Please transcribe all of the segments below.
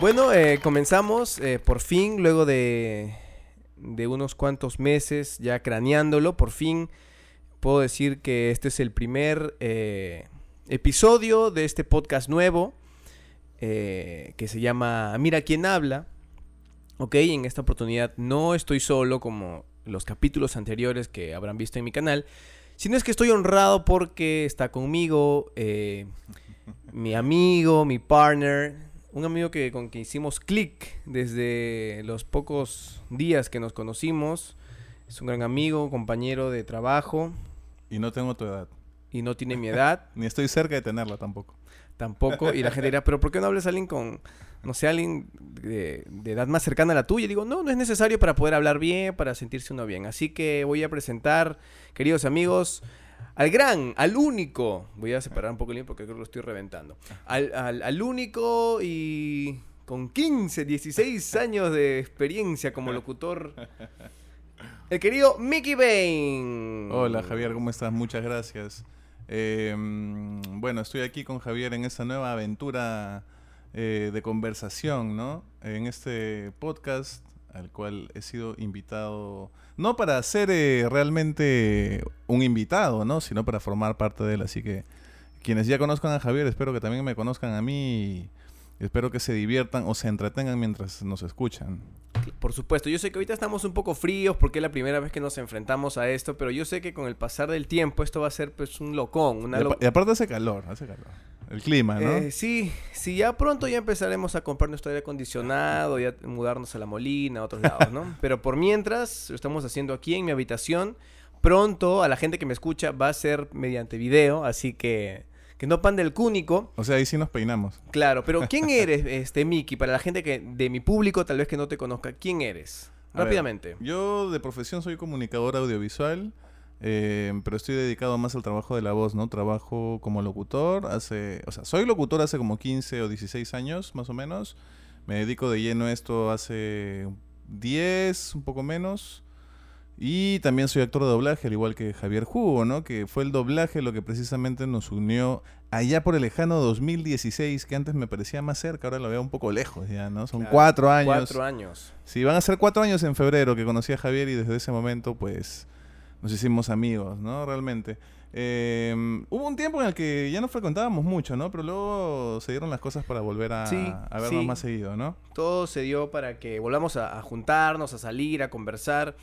Bueno, eh, comenzamos eh, por fin, luego de, de unos cuantos meses ya craneándolo, por fin puedo decir que este es el primer eh, episodio de este podcast nuevo eh, que se llama Mira quién habla. Ok, en esta oportunidad no estoy solo como los capítulos anteriores que habrán visto en mi canal, sino es que estoy honrado porque está conmigo eh, mi amigo, mi partner, un amigo que con quien hicimos clic desde los pocos días que nos conocimos. Es un gran amigo, compañero de trabajo Y no tengo tu edad. y no tiene mi edad Ni estoy cerca de tenerla tampoco. tampoco. Y la gente dirá, pero ¿por qué no hablas a alguien con, no sé, alguien de, de edad más cercana a la tuya? Y digo, no, no es necesario para poder hablar bien, para sentirse uno bien. Así que voy a presentar, queridos amigos, al gran, al único, voy a separar un poco el link porque creo que lo estoy reventando, al, al, al único y con 15, 16 años de experiencia como locutor, el querido Mickey Bain. Hola Javier, ¿cómo estás? Muchas gracias. Eh, mm, bueno, estoy aquí con Javier en esta nueva aventura eh, de conversación, ¿no? En este podcast al cual he sido invitado, no para ser eh, realmente un invitado, ¿no? Sino para formar parte de él. Así que quienes ya conozcan a Javier, espero que también me conozcan a mí y espero que se diviertan o se entretengan mientras nos escuchan. Por supuesto, yo sé que ahorita estamos un poco fríos porque es la primera vez que nos enfrentamos a esto, pero yo sé que con el pasar del tiempo esto va a ser pues un locón, una lo- y aparte hace calor, hace calor. El clima, ¿no? Eh, sí, sí, ya pronto ya empezaremos a comprar nuestro aire acondicionado, ya mudarnos a la Molina, a otros lados, ¿no? Pero por mientras, lo estamos haciendo aquí en mi habitación. Pronto a la gente que me escucha va a ser mediante video, así que que no pan del cúnico. O sea, ahí sí nos peinamos. Claro, pero ¿quién eres, este Miki? Para la gente que de mi público tal vez que no te conozca, ¿quién eres? A ver, Rápidamente. yo de profesión soy comunicador audiovisual, eh, pero estoy dedicado más al trabajo de la voz, ¿no? Trabajo como locutor hace, o sea, soy locutor hace como 15 o 16 años, más o menos. Me dedico de lleno a esto hace 10, un poco menos. Y también soy actor de doblaje, al igual que Javier Jugo, ¿no? Que fue el doblaje lo que precisamente nos unió allá por el lejano 2016, que antes me parecía más cerca, ahora lo veo un poco lejos ya, ¿no? Son Claro, cuatro años. Cuatro años. Sí, van a ser cuatro años en febrero que conocí a Javier y desde ese momento, pues, nos hicimos amigos, ¿no? Realmente. Eh, hubo un tiempo en el que ya nos frecuentábamos mucho, ¿no? Pero luego se dieron las cosas para volver a, Sí, a vernos sí. más seguido, ¿no? Todo se dio para que volvamos a, a juntarnos, a salir, a conversar.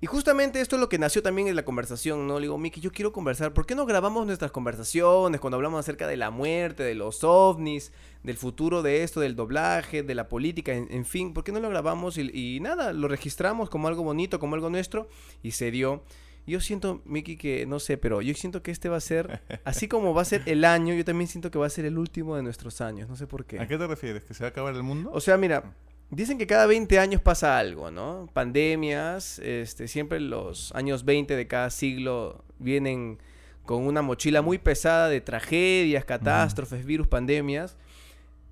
Y justamente esto es lo que nació también en la conversación, ¿no? Le digo, Miki, yo quiero conversar. ¿Por qué no grabamos nuestras conversaciones cuando hablamos acerca de la muerte, de los ovnis, del futuro de esto, del doblaje, de la política, en, en fin? ¿Por qué no lo grabamos y, y nada, lo registramos como algo bonito, como algo nuestro? Y se dio. Yo siento, Miki, que no sé, pero yo siento que este va a ser, así como va a ser el año, yo también siento que va a ser el último de nuestros años. No sé por qué. ¿A qué te refieres? ¿Que se va a acabar el mundo? O sea, mira, dicen que cada 20 años pasa algo, ¿no? Pandemias, este, siempre los años 20 de cada siglo vienen con una mochila muy pesada de tragedias, catástrofes, virus, pandemias.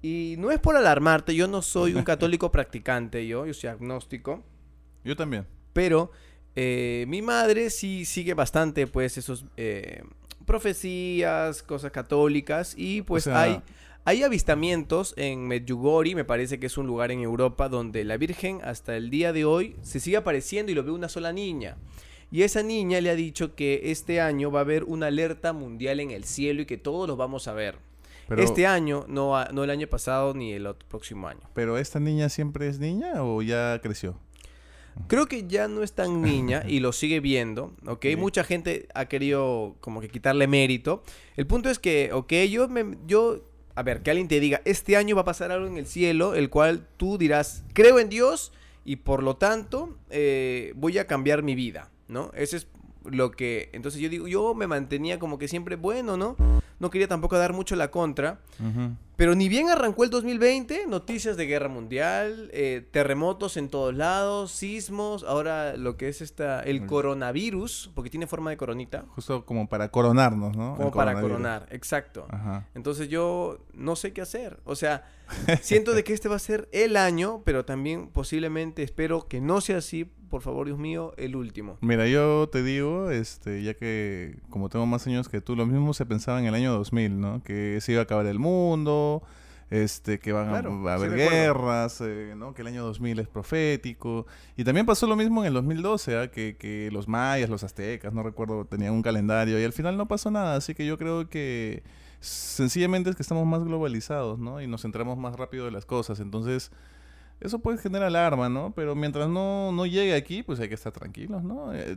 Y no es por alarmarte, yo no soy un católico practicante, yo, yo soy agnóstico, Yo también. pero eh, mi madre sí sigue bastante, pues, esos eh, profecías, cosas católicas, y pues sea- hay... Hay avistamientos en Medjugorje, me parece que es un lugar en Europa donde la Virgen hasta el día de hoy se sigue apareciendo y lo ve una sola niña. Y esa niña le ha dicho que este año va a haber una alerta mundial en el cielo y que todos los vamos a ver. Pero, Este año, no, no el año pasado ni el otro próximo año. ¿Pero esta niña siempre es niña o ya creció? Creo que ya no es tan niña y lo sigue viendo, ¿ok? Ok. Mucha gente ha querido como que quitarle mérito. El punto es que, ok, yo, me, yo, a ver, que alguien te diga, este año va a pasar algo en el cielo, el cual tú dirás, creo en Dios y por lo tanto eh, voy a cambiar mi vida, ¿no? Ese es lo que, entonces yo digo, yo me mantenía como que siempre bueno, ¿no? No quería tampoco dar mucho la contra. Pero ni bien arrancó el 2020, noticias de guerra mundial, eh, terremotos en todos lados, sismos, ahora lo que es esta, el coronavirus, porque tiene forma de coronita, Justo como para coronarnos, ¿no? como para coronar, exacto. Ajá. Entonces yo no sé qué hacer, o sea, siento de que este va a ser el año, pero también posiblemente espero que no sea así, por favor Dios mío, el último. Mira, yo te digo, este, ya que como tengo más años que tú, lo mismo se pensaba en el año 2000, ¿no? Que se iba a acabar el mundo, este, que van Claro, a, sí haber guerras, eh, ¿no? que el año 2000 es profético. Y también pasó lo mismo en el 2012, ¿ah? que, que los mayas, los aztecas, no recuerdo, tenían un calendario y al final no pasó nada. Así que yo creo que sencillamente es que estamos más globalizados, ¿no? Y nos enteramos más rápido de las cosas. Entonces, eso puede generar alarma, ¿no? Pero mientras no, no llegue aquí, pues hay que estar tranquilos, ¿no? Eh,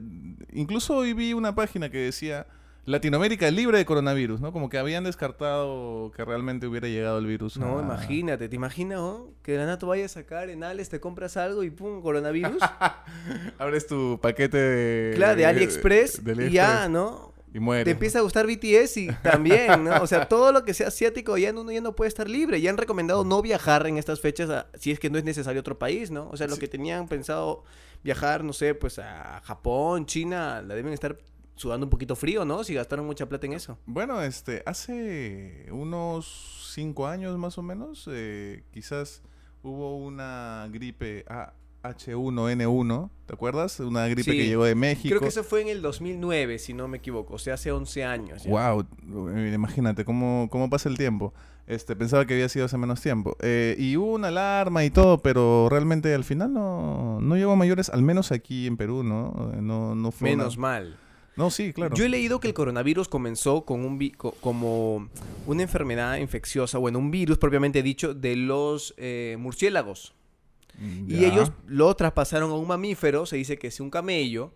incluso hoy vi una página que decía Latinoamérica libre de coronavirus, ¿no? Como que habían descartado que realmente hubiera llegado el virus. No, a- imagínate, ¿te imaginas, oh? Que de la nada tú vayas a sacar en Alex, te compras algo y pum, coronavirus. Abres tu paquete de... claro, de AliExpress de y ya, ¿no? Y mueres. Te empieza a gustar BTS y también, ¿no? O sea, todo lo que sea asiático ya uno ya no puede estar libre. Ya han recomendado no viajar en estas fechas a- si es que no es necesario otro país, ¿no? O sea, los Sí. que tenían pensado viajar, no sé, pues a Japón, China, la deben estar sudando un poquito frío, ¿no? Si gastaron mucha plata en eso. Bueno, este, hace unos cinco años más o menos, eh, quizás hubo una gripe A- H1N1, ¿te acuerdas? Una gripe Sí. que llegó de México. Creo que eso fue en el 2009, si no me equivoco. O sea, hace 11 años. ya. Wow, imagínate cómo, cómo pasa el tiempo. Este, pensaba que había sido hace menos tiempo. Eh, y hubo una alarma y todo, pero realmente al final no, no llegó a mayores, al menos aquí en Perú, ¿no? Eh, No, no fue una- Menos mal. No, sí, claro. Yo he leído que el coronavirus comenzó con un vi- co- como una enfermedad infecciosa, bueno, un virus propiamente dicho, de los eh, murciélagos. Mm, Y ellos lo traspasaron a un mamífero, se dice que es un camello,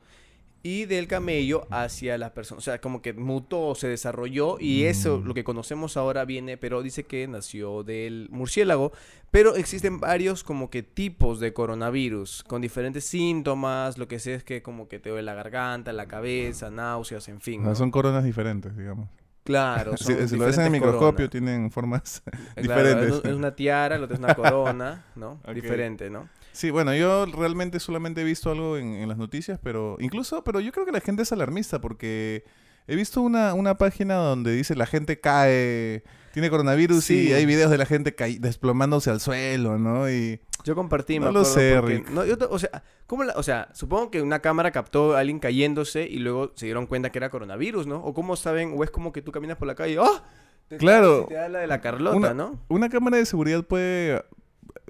y del camello hacia la persona. O sea, como que mutó, se desarrolló, y eso, Mm. lo que conocemos ahora viene, pero dice que nació del murciélago. Pero existen varios como que tipos de coronavirus, con diferentes síntomas, lo que sé es que como que te duele la garganta, la cabeza, náuseas, en fin. Son coronas diferentes, digamos. Claro, Si, son si lo ves en el microscopio, tienen formas Eh, claro, diferentes. es un- es una tiara, lo otro es una corona, ¿no? Diferente, ¿no? Sí, bueno, yo realmente solamente he visto algo en, en las noticias, pero incluso, pero yo creo que la gente es alarmista porque he visto una, una página donde dice la gente cae, tiene coronavirus Sí. y hay videos de la gente desplomándose al suelo, ¿no? Y Yo compartí, me No lo acuerdo, sé, porque- Rick. no, yo o sea, ¿cómo la- o sea, supongo que una cámara captó a alguien cayéndose y luego se dieron cuenta que era coronavirus, ¿no? O cómo saben, o es como que tú caminas por la calle, ¡ah! Te- Claro. Te da la de la Carlota, Una- ¿no? una cámara de seguridad puede,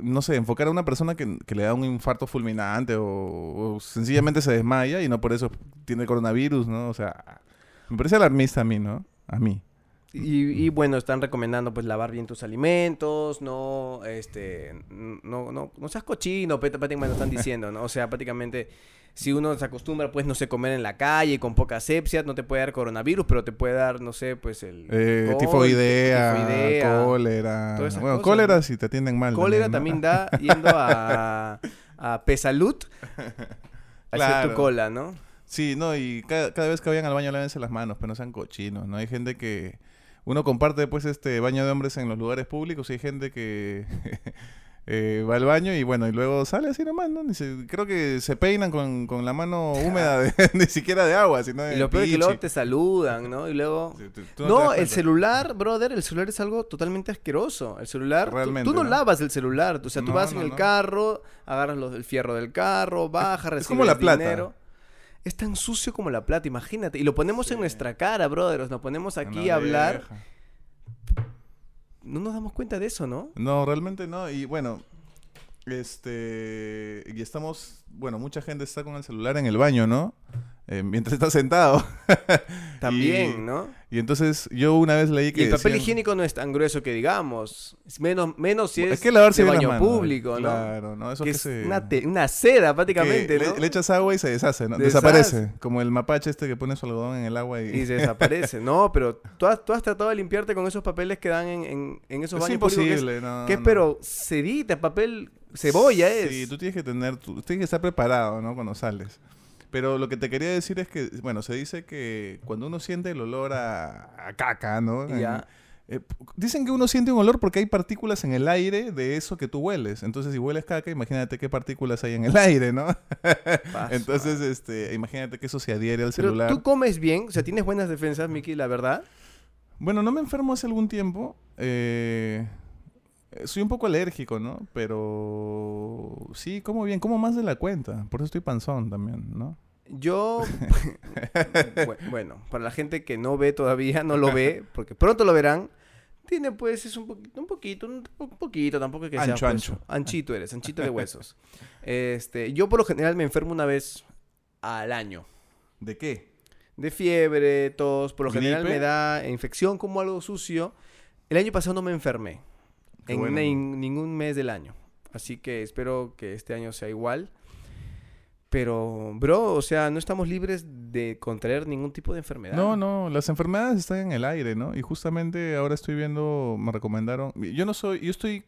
no sé, enfocar a una persona que, que le da un infarto fulminante o, sencillamente se desmaya y no por eso tiene coronavirus, ¿no? O sea, me parece alarmista a mí, ¿no? A mí. Y, bueno, están recomendando pues lavar bien tus alimentos, no, este, no, no, no seas cochino, prácticamente lo están diciendo, ¿no? O sea, prácticamente si uno se acostumbra pues no sé, comer en la calle con poca asepsia, no te puede dar coronavirus, pero te puede dar, no sé, pues el Eh, col- tifoidea, tifoidea. cólera. Bueno, cosas, cólera si te atienden mal. Cólera ¿no? también da yendo a, a Pesalud a hacer tu cola, ¿no? Sí, no, y cada, cada vez que vayan al baño lávense las manos, pero no sean cochinos, ¿no? Hay gente que... Uno comparte pues este baño de hombres en los lugares públicos y hay gente que eh, va al baño y bueno, y luego sale así nomás, ¿no? Ni se- creo que se peinan con, con la mano húmeda, de- ni siquiera de agua, sino de Y lo peor es que luego te saludan, ¿no? Y luego... Sí, tú- tú te No, el celular, brother, el celular es algo totalmente asqueroso. El celular, tú- Realmente, tú, no, ¿no? lavas el celular. O sea, tú No, vas en el carro, agarras los- el fierro del carro, bajas, es como recibes la plata. dinero. Es tan sucio como la plata, imagínate. Y lo ponemos en nuestra cara, brother. Nos ponemos aquí a hablar. No nos damos cuenta de eso, ¿no? No, realmente no. Y bueno, este. Y estamos. Bueno, mucha gente está con el celular en el baño, ¿no? Eh, mientras está sentado. También, Y- ¿no? Y entonces yo una vez leí Y que. el papel decían- higiénico no es tan grueso que digamos. Es menos, menos si es, Es que lavarse de baño manos. público, ¿no? Claro, ¿no? Eso que que es se- una, te- una seda prácticamente, ¿no? le, le echas agua y se deshace, ¿no? Deshace. Desaparece. Como el mapache este que pone su algodón en el agua y. Y se desaparece. No, pero tú has, tú has tratado de limpiarte con esos papeles que dan en, en, en esos es baños públicos, que es- imposible, no. Que es, no. pero sedita, papel cebolla es. Sí, tú tienes que tener, tú tienes que estar preparado, ¿no? Cuando sales. Pero lo que te quería decir es que, bueno, se dice que cuando uno siente el olor a, a caca, ¿no? Ya. Eh, dicen que uno siente un olor porque hay partículas en el aire de eso que tú hueles. Entonces, si hueles caca, imagínate qué partículas hay en el aire, ¿no? Entonces, este, imagínate que eso se adhiere al Pero celular. tú comes bien, o sea, tienes buenas defensas, Miki, la verdad. Bueno, no me enfermo hace algún tiempo. eh, soy un poco alérgico, ¿no? Pero sí, como bien, como más de la cuenta. Por eso estoy panzón también, ¿no? Yo, Bu- bueno, para la gente que no ve todavía, no lo ve, porque pronto lo verán, Tiene pues, es un poquito, un poquito, un po- poquito, tampoco es que sea Ancho, pues, ancho. Anchito eres, anchito de huesos. Este, yo por lo general me enfermo una vez al año. ¿De qué? De fiebre, tos, por lo general ¿Gripe? me da infección como algo sucio. El año pasado no me enfermé. Qué en bueno. ningún mes del año. Así que espero que este año sea igual. Pero, bro, o sea, no estamos libres de contraer ningún tipo de enfermedad. No, no, las enfermedades están en el aire, ¿no? Y justamente ahora estoy viendo, me recomendaron, yo no soy, yo estoy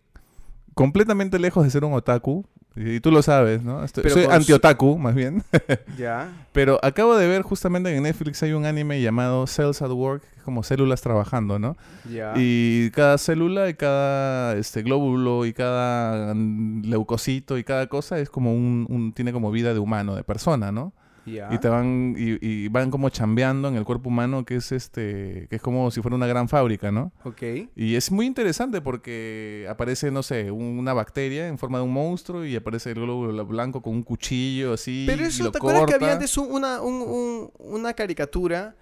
completamente lejos de ser un otaku, y tú lo sabes, ¿no? Estoy- soy anti-otaku, más bien. Ya. Pero acabo de ver justamente en Netflix hay un anime llamado Cells at Work, que es como células trabajando, ¿no? Ya. Y cada célula y cada este glóbulo y cada leucocito y cada cosa es como un, un- tiene como vida de humano, de persona, ¿no? Y te van y, y van como chambeando en el cuerpo humano que es este que es como si fuera una gran fábrica, ¿no? Ok. Y es muy interesante porque aparece, no sé, un- una bacteria en forma de un monstruo y aparece el glóbulo blanco con un cuchillo así Pero y eso, lo ¿te acuerdas que había antes un- una, un- un- una caricatura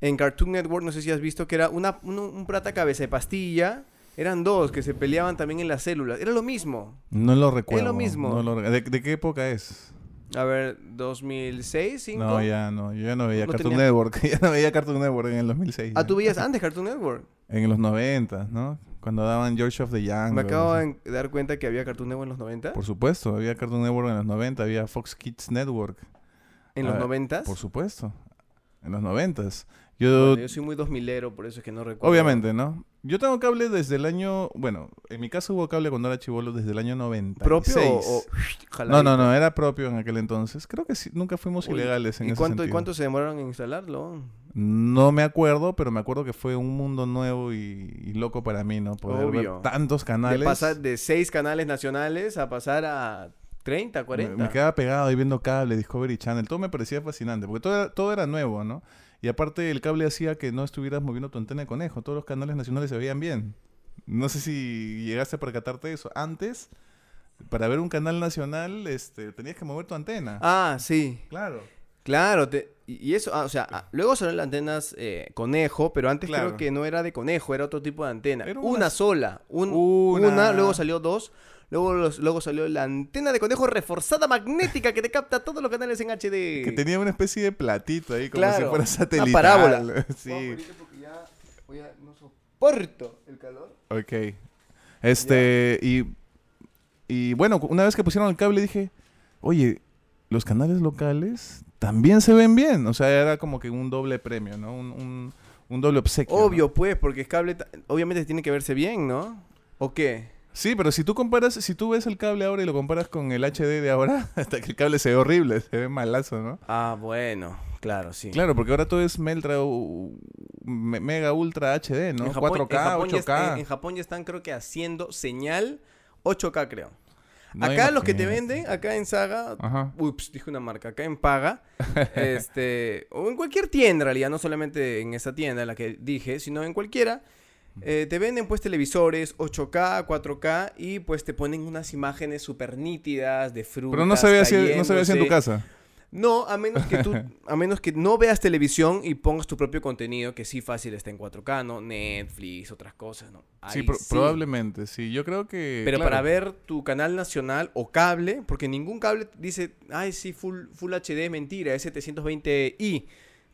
en Cartoon Network? No sé si has visto que era una, un, un prata cabeza de pastilla. Eran dos que se peleaban también en las células. Era lo mismo. No lo recuerdo. mismo. no lo ¿De, de qué época es? A ver, 2006, 5. No, ya no. Yo ya no veía No Cartoon tenía- Network. ya no veía Cartoon Network en el 2006. Ah, ya. tú veías antes Cartoon Network. En los 90, ¿no? Cuando daban George of the Young. Me acabo de dar cuenta que había Cartoon Network en los 90. Por supuesto, había Cartoon Network en los 90, había Fox Kids Network. en a los ver, 90. Por supuesto. En los 90. Yo, yo soy muy 2000ero, por eso es que no recuerdo. obviamente, ¿no? Yo tengo cable desde el año, bueno, en mi caso hubo cable cuando era chivolo desde el año 90. ¿Propio o, o No, no, no, era propio en aquel entonces. Creo que sí, nunca fuimos Uy, ilegales en ¿Y ese cuánto, ¿Y sentido. cuánto se demoraron en instalarlo? No me acuerdo, pero me acuerdo que fue un mundo nuevo y, y loco para mí, ¿no? Poder Obvio. ver tantos canales. De pasar de 6 canales nacionales a pasar a 30, 40. Me, me quedaba pegado ahí viendo cable, Discovery Channel, todo me parecía fascinante, porque todo era, todo era nuevo, ¿no? Y aparte el cable hacía que no estuvieras moviendo tu antena de conejo, todos los canales nacionales se veían bien. No sé si llegaste a percatarte de eso. Antes, para ver un canal nacional, este, tenías que mover tu antena. Ah, sí. Claro. Claro, te- y eso, ah, o sea, ah, luego salieron las antenas eh, conejo, pero antes Claro. creo que no era de conejo, era otro tipo de antena. Era una, una- sola, un- Una. una. luego salió dos, luego, los- luego salió la antena de conejo reforzada magnética que te capta todos los canales en HD. Que tenía una especie de platito ahí, como Claro, si fuera una satelital. parábola. sí. Vamos, ahorita porque ya, voy a- no soporto el calor. Ok. Este, y, y bueno, una vez que pusieron el cable dije, oye, los canales locales también se ven bien. O sea, era como que un doble premio, ¿no? Un, un, un doble obsequio. ¿no? Obvio, pues, porque es cable, obviamente tiene que verse bien, ¿no? ¿O qué? Sí, pero si tú comparas, si tú ves el cable ahora y lo comparas con el HD de ahora, hasta que el cable se ve horrible, se ve malazo, ¿no? Ah, bueno, claro, sí. Claro, porque ahora todo es Meltra, me- Mega Ultra HD, ¿no? En Japón- 4K, en Japón ya 8K. está- en, en Japón ya están creo que haciendo señal 8K creo. No, acá los que te venden, acá en Saga, Ajá. ups, dije una marca, acá en Paga, este, o en cualquier tienda en realidad, no solamente en esa tienda en la que dije, sino en cualquiera, eh, te venden pues televisores 8K, 4K y pues te ponen unas imágenes súper nítidas de frutas Pero no se ve así, no se ve así en tu casa. No, a menos que tú, a menos que no veas televisión y pongas tu propio contenido, que sí fácil está en 4K, ¿no? Netflix, otras cosas, ¿no? Sí, probablemente, sí. Yo creo que. Pero claro. para ver tu canal nacional o cable, porque ningún cable dice, ay, sí, full, full HD, mentira, es 720i,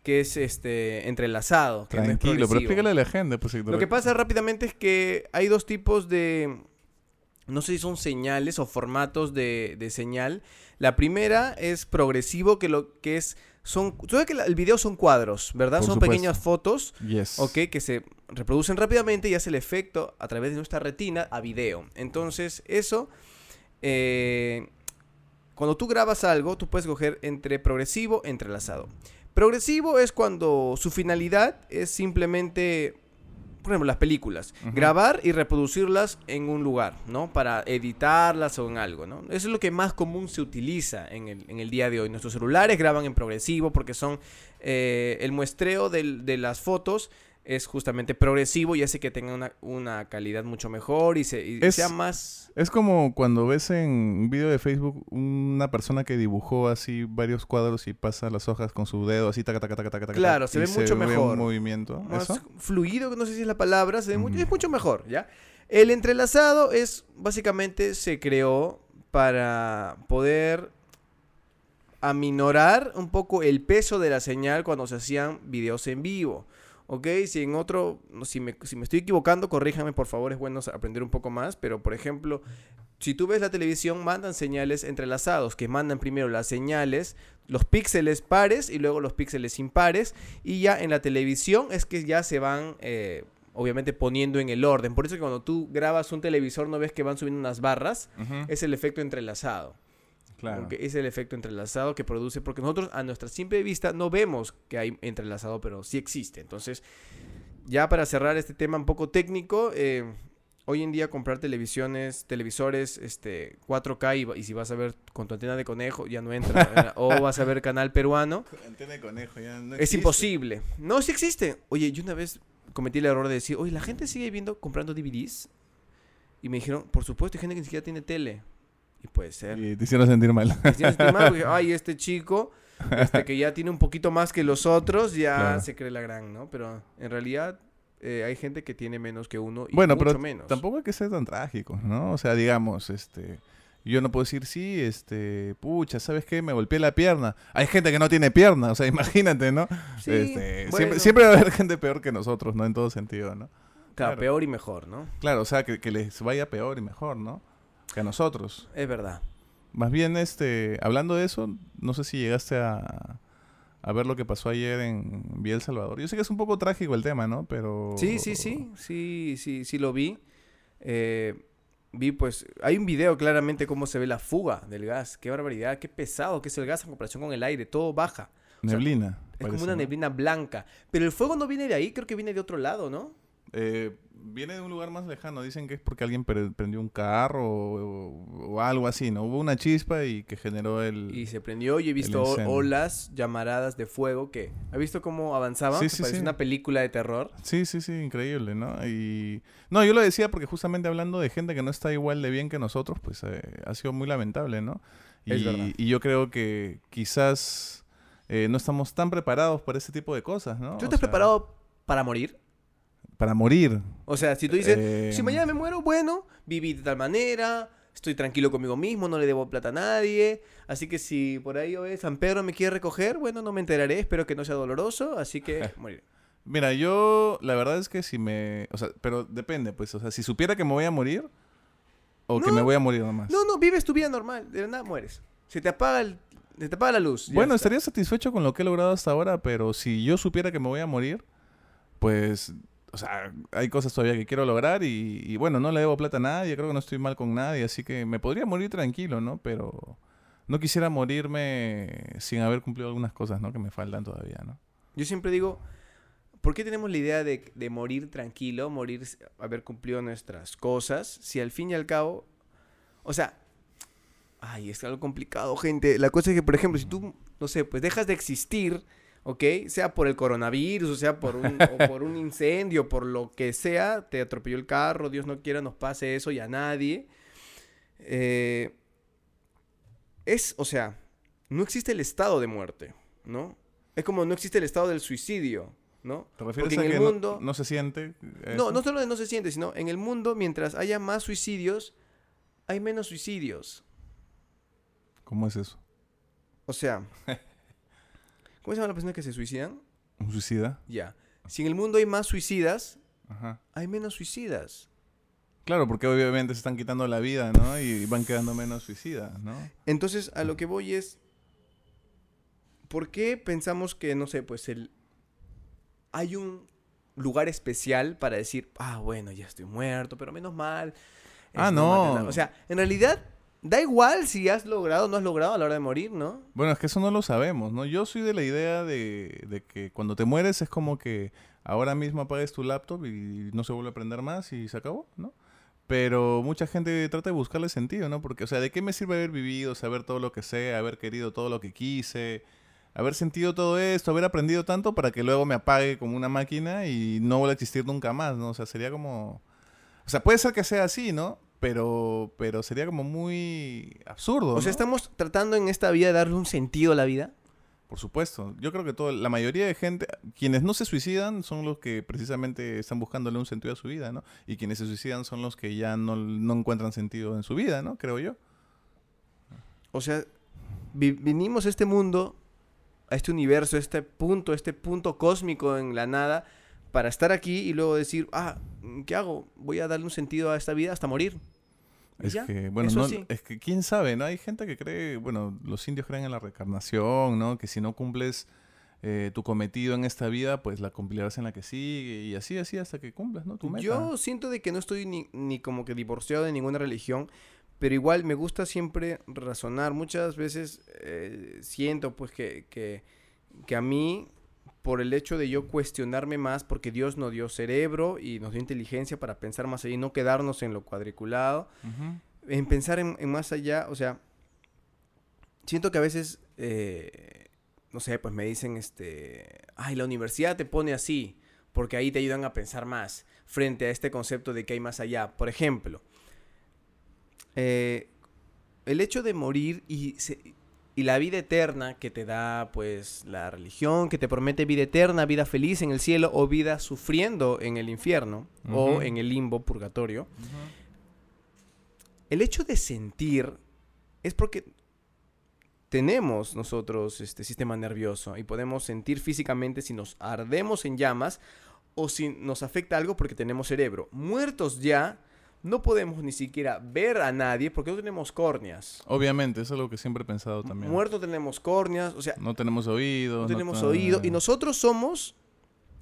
que es este entrelazado. que no es Tranquilo, pero explícale a la gente. Pues, Lo que pasa rápidamente es que hay dos tipos de. No sé si son señales o formatos de, de señal. La primera es progresivo, que lo que es. Son. Tú sabes que la- el video son cuadros, ¿verdad? Por son supuesto. pequeñas fotos. Yes. Ok, que se reproducen rápidamente y hace el efecto a través de nuestra retina a video. Entonces, eso. eh, cuando tú grabas algo, tú puedes coger entre progresivo, entrelazado. Progresivo es cuando su finalidad es simplemente, por ejemplo, las películas, grabar y reproducirlas en un lugar, ¿no? Para editarlas o en algo, ¿no? Eso es lo que más común se utiliza en el, en el día de hoy. Nuestros celulares graban en progresivo porque son eh, el muestreo de las fotos es justamente progresivo y hace que tenga una, una calidad mucho mejor y, se, y Es- sea más... Es como cuando ves en un video de Facebook una persona que dibujó así varios cuadros y pasa las hojas con su dedo así taca taca taca taca taca, Claro, se ve mucho mejor. un movimiento. más ¿Eso? fluido, no sé si es la palabra, se ve mucho- es mucho mejor, ¿ya? El entrelazado es, básicamente, se creó para poder aminorar un poco el peso de la señal cuando se hacían videos en vivo. ¿Ok? Si en otro, si me, si me estoy equivocando, corríjame por favor, es bueno aprender un poco más, pero por ejemplo, si tú ves la televisión, mandan señales entrelazados, que mandan primero las señales, los píxeles pares y luego los píxeles impares, y ya en la televisión es que ya se van, eh, obviamente, poniendo en el orden. Por eso que cuando tú grabas un televisor no ves que van subiendo unas barras, es el efecto entrelazado. Claro. Ok, Es el efecto entrelazado que produce, porque nosotros a nuestra simple vista no vemos que hay entrelazado, pero sí existe. Entonces, ya para cerrar este tema un poco técnico, eh, hoy en día comprar televisiones, televisores este, 4K y, si vas a ver con tu antena de conejo ya no entra, o vas a ver canal peruano, Antena de conejo ya no es existe. imposible. No, sí existe. Oye, yo una vez cometí el error de decir, oye, la gente sigue viendo, comprando DVDs. Y me dijeron, por supuesto, hay gente que ni siquiera tiene tele. Y puede ser. Y te hicieron sentir mal. Me hicieron sentir mal, porque, ay, este chico, este que ya tiene un poquito más que los otros, ya Claro. se cree la gran, ¿no? Pero en realidad eh, hay gente que tiene menos que uno y bueno, mucho pero menos. tampoco hay que ser tan trágico, ¿no? O sea, digamos, este... Yo no puedo decir, sí, este, pucha, ¿sabes qué? Me golpeé la pierna. Hay gente que no tiene pierna, o sea, imagínate, ¿no? Sí, Este, bueno. siempre, siempre va a haber gente peor que nosotros, ¿no? En todo sentido, ¿no? Claro, claro. peor y mejor, ¿no? Claro, o sea, que, que les vaya peor y mejor, ¿no? Que a nosotros. Es verdad. Más bien, este, hablando de eso, no sé si llegaste a, a ver lo que pasó ayer en Vía El Salvador. Yo sé que es un poco trágico el tema, ¿no? Pero... Sí, sí, sí, sí, sí, sí lo vi. Eh, vi, pues, hay un video claramente cómo se ve la fuga del gas. Qué barbaridad, qué pesado que es el gas en comparación con el aire, todo baja. sea, Neblina. Es parece, como una neblina blanca. Pero el fuego no viene de ahí, creo que viene de otro lado, ¿no? Eh, viene de un lugar más lejano. Dicen que es porque alguien pre- prendió un carro o, o algo así, ¿no? Hubo una chispa y que generó el... Y se prendió y he visto olas llamaradas de fuego que... ¿Ha visto cómo avanzaban? Sí, parece sí. una película de terror. Sí, sí, sí, increíble, ¿no? Y... No, yo lo decía porque justamente hablando de gente que no está igual de bien que nosotros, pues eh, ha sido muy lamentable, ¿no? Y, Es verdad. y yo creo que quizás eh, no estamos tan preparados para ese tipo de cosas, ¿no? ¿Tú O estás sea, preparado para morir? Para morir. O sea, si tú dices, Eh, si mañana me muero, bueno, viví de tal manera, estoy tranquilo conmigo mismo, no le debo plata a nadie. Así que si por ahí oye, San Pedro me quiere recoger, bueno, no me enteraré, espero que no sea doloroso, así que moriré. Mira, yo la verdad es que si me... O sea, pero depende, pues, o sea, si supiera que me voy a morir o que me voy a morir nomás. No, no, vives tu vida normal, de nada mueres. Se te apaga, el, se te apaga la luz. Bueno, estaría satisfecho con lo que he logrado hasta ahora, pero si yo supiera que me voy a morir, pues, o sea, hay cosas todavía que quiero lograr y, bueno, no le debo plata a nadie, creo que no estoy mal con nadie, así que me podría morir tranquilo, ¿no? Pero no quisiera morirme sin haber cumplido algunas cosas, ¿no? Que me faltan todavía, ¿no? Yo siempre digo, ¿por qué tenemos la idea de, de morir tranquilo, morir haber cumplido nuestras cosas, si al fin y al cabo, o sea, ay, es algo complicado, gente. La cosa es que, por ejemplo, si tú, no sé, pues dejas de existir, ¿ok? Sea por el coronavirus, o sea por un, o por un incendio, por lo que sea, te atropelló el carro, Dios no quiera nos pase eso y a nadie. Eh, es, o sea, no existe el estado de muerte, ¿no? Es como no existe el estado del suicidio, ¿no? ¿Te refieres Porque a en que el no- mundo- no, se siente? No, no solo de no se siente, sino en el mundo, mientras haya más suicidios, hay menos suicidios. ¿Cómo es eso? O sea, ¿cómo se llama la persona que se suicidan? ¿Un suicida? Ya. Si en el mundo hay más suicidas, Ajá. hay menos suicidas. Claro, porque obviamente se están quitando la vida, ¿no? Y van quedando menos suicidas, ¿no? Entonces, a lo que voy es, ¿por qué pensamos que, no sé, pues el... Hay un lugar especial para decir, ah, bueno, ya estoy muerto, pero menos mal. Ah, no. O sea, en realidad, da igual si has logrado o no has logrado a la hora de morir, ¿no? Bueno, es que eso no lo sabemos, ¿no? Yo soy de la idea de, que cuando te mueres es como que ahora mismo apagues tu laptop y no se vuelve a prender más y se acabó, ¿no? Pero mucha gente trata de buscarle sentido, ¿no? Porque, o sea, ¿de qué me sirve haber vivido, saber todo lo que sé, haber querido todo lo que quise, haber sentido todo esto, haber aprendido tanto para que luego me apague como una máquina y no vuelva a existir nunca más, ¿no? O sea, sería como... O sea, puede ser que sea así, ¿no? Pero, pero sería como muy absurdo. O sea, ¿no? estamos tratando en esta vida de darle un sentido a la vida. Por supuesto. Yo creo que todo, la mayoría de gente, quienes no se suicidan son los que precisamente están buscándole un sentido a su vida, ¿no? Y quienes se suicidan son los que ya no, no encuentran sentido en su vida, ¿no? Creo yo. O sea, vi- vinimos a este mundo, a este universo, a este punto, a este punto cósmico en la nada, para estar aquí y luego decir, ah, ¿qué hago? Voy a darle un sentido a esta vida hasta morir. Es ya, que, bueno, no, sí. es que quién sabe, ¿no? Hay gente que cree, bueno, los indios creen en la reencarnación, ¿no? Que si no cumples eh, tu cometido en esta vida, pues la cumplirás en la que sigue y así, así hasta que cumplas, ¿no? Tu meta. Yo siento de que no estoy ni, ni como que divorciado de ninguna religión, pero igual me gusta siempre razonar. Muchas veces eh, siento pues que, que, que a mí, por el hecho de yo cuestionarme más, porque Dios nos dio cerebro y nos dio inteligencia para pensar más allá y no quedarnos en lo cuadriculado, en pensar en, en más allá, o sea, siento que a veces, eh, no sé, pues me dicen, este, ay, la universidad te pone así, porque ahí te ayudan a pensar más frente a este concepto de que hay más allá. Por ejemplo, eh, el hecho de morir y, se- y la vida eterna que te da, pues, la religión, que te promete vida eterna, vida feliz en el cielo o vida sufriendo en el infierno o en el limbo, purgatorio. El hecho de sentir es porque tenemos nosotros este sistema nervioso y podemos sentir físicamente si nos ardemos en llamas o si nos afecta algo porque tenemos cerebro. Muertos ya, no podemos ni siquiera ver a nadie porque no tenemos córneas. Obviamente, eso es lo que siempre he pensado también. Muertos tenemos córneas, o sea, No tenemos oídos. no tenemos ta- oído y nosotros somos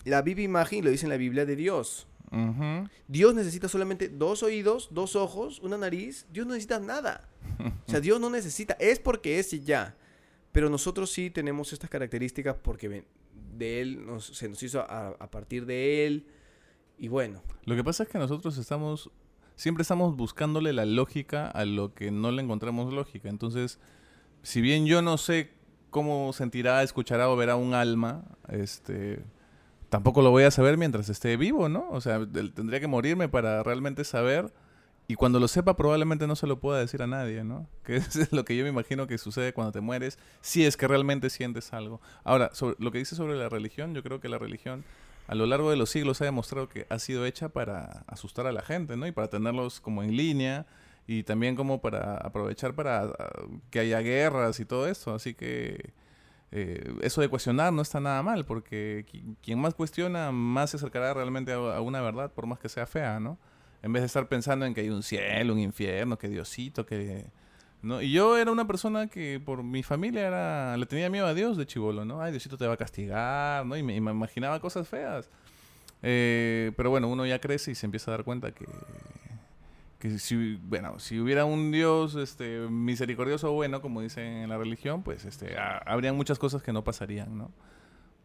la viva imagen, lo dice en la Biblia, de Dios. Dios necesita solamente dos oídos, dos ojos, una nariz. Dios no necesita nada. O sea, Dios no necesita. Es porque es y ya. Pero nosotros sí tenemos estas características porque de Él nos- se nos hizo a, a partir de Él. Y bueno, Lo que pasa es que nosotros estamos, siempre estamos buscándole la lógica a lo que no le encontramos lógica. Entonces, si bien yo no sé cómo sentirá, escuchará o verá un alma, este, tampoco lo voy a saber mientras esté vivo, ¿no? O sea, tendría que morirme para realmente saber. Y cuando lo sepa, probablemente no se lo pueda decir a nadie, ¿no? Que es lo que yo me imagino que sucede cuando te mueres, si es que realmente sientes algo. Ahora, lo que dice sobre la religión, yo creo que la religión a lo largo de los siglos ha demostrado que ha sido hecha para asustar a la gente, ¿no? Y para tenerlos como en línea y también como para aprovechar para ah, que haya guerras y todo eso. Así que eh, eso de cuestionar no está nada mal, porque qui- quien más cuestiona, más se acercará realmente a, a una verdad, por más que sea fea, ¿no? En vez de estar pensando en que hay un cielo, un infierno, que Diosito, que... ¿no? Y yo era una persona que por mi familia era, le tenía miedo a Dios de chivolo, ¿no? Ay, Diosito te va a castigar, ¿no? Y me, y me imaginaba cosas feas. Eh, pero bueno, uno ya crece y se empieza a dar cuenta que, que si, bueno, si hubiera un Dios este, misericordioso o bueno, como dicen en la religión, pues este, ha- habrían muchas cosas que no pasarían, ¿no?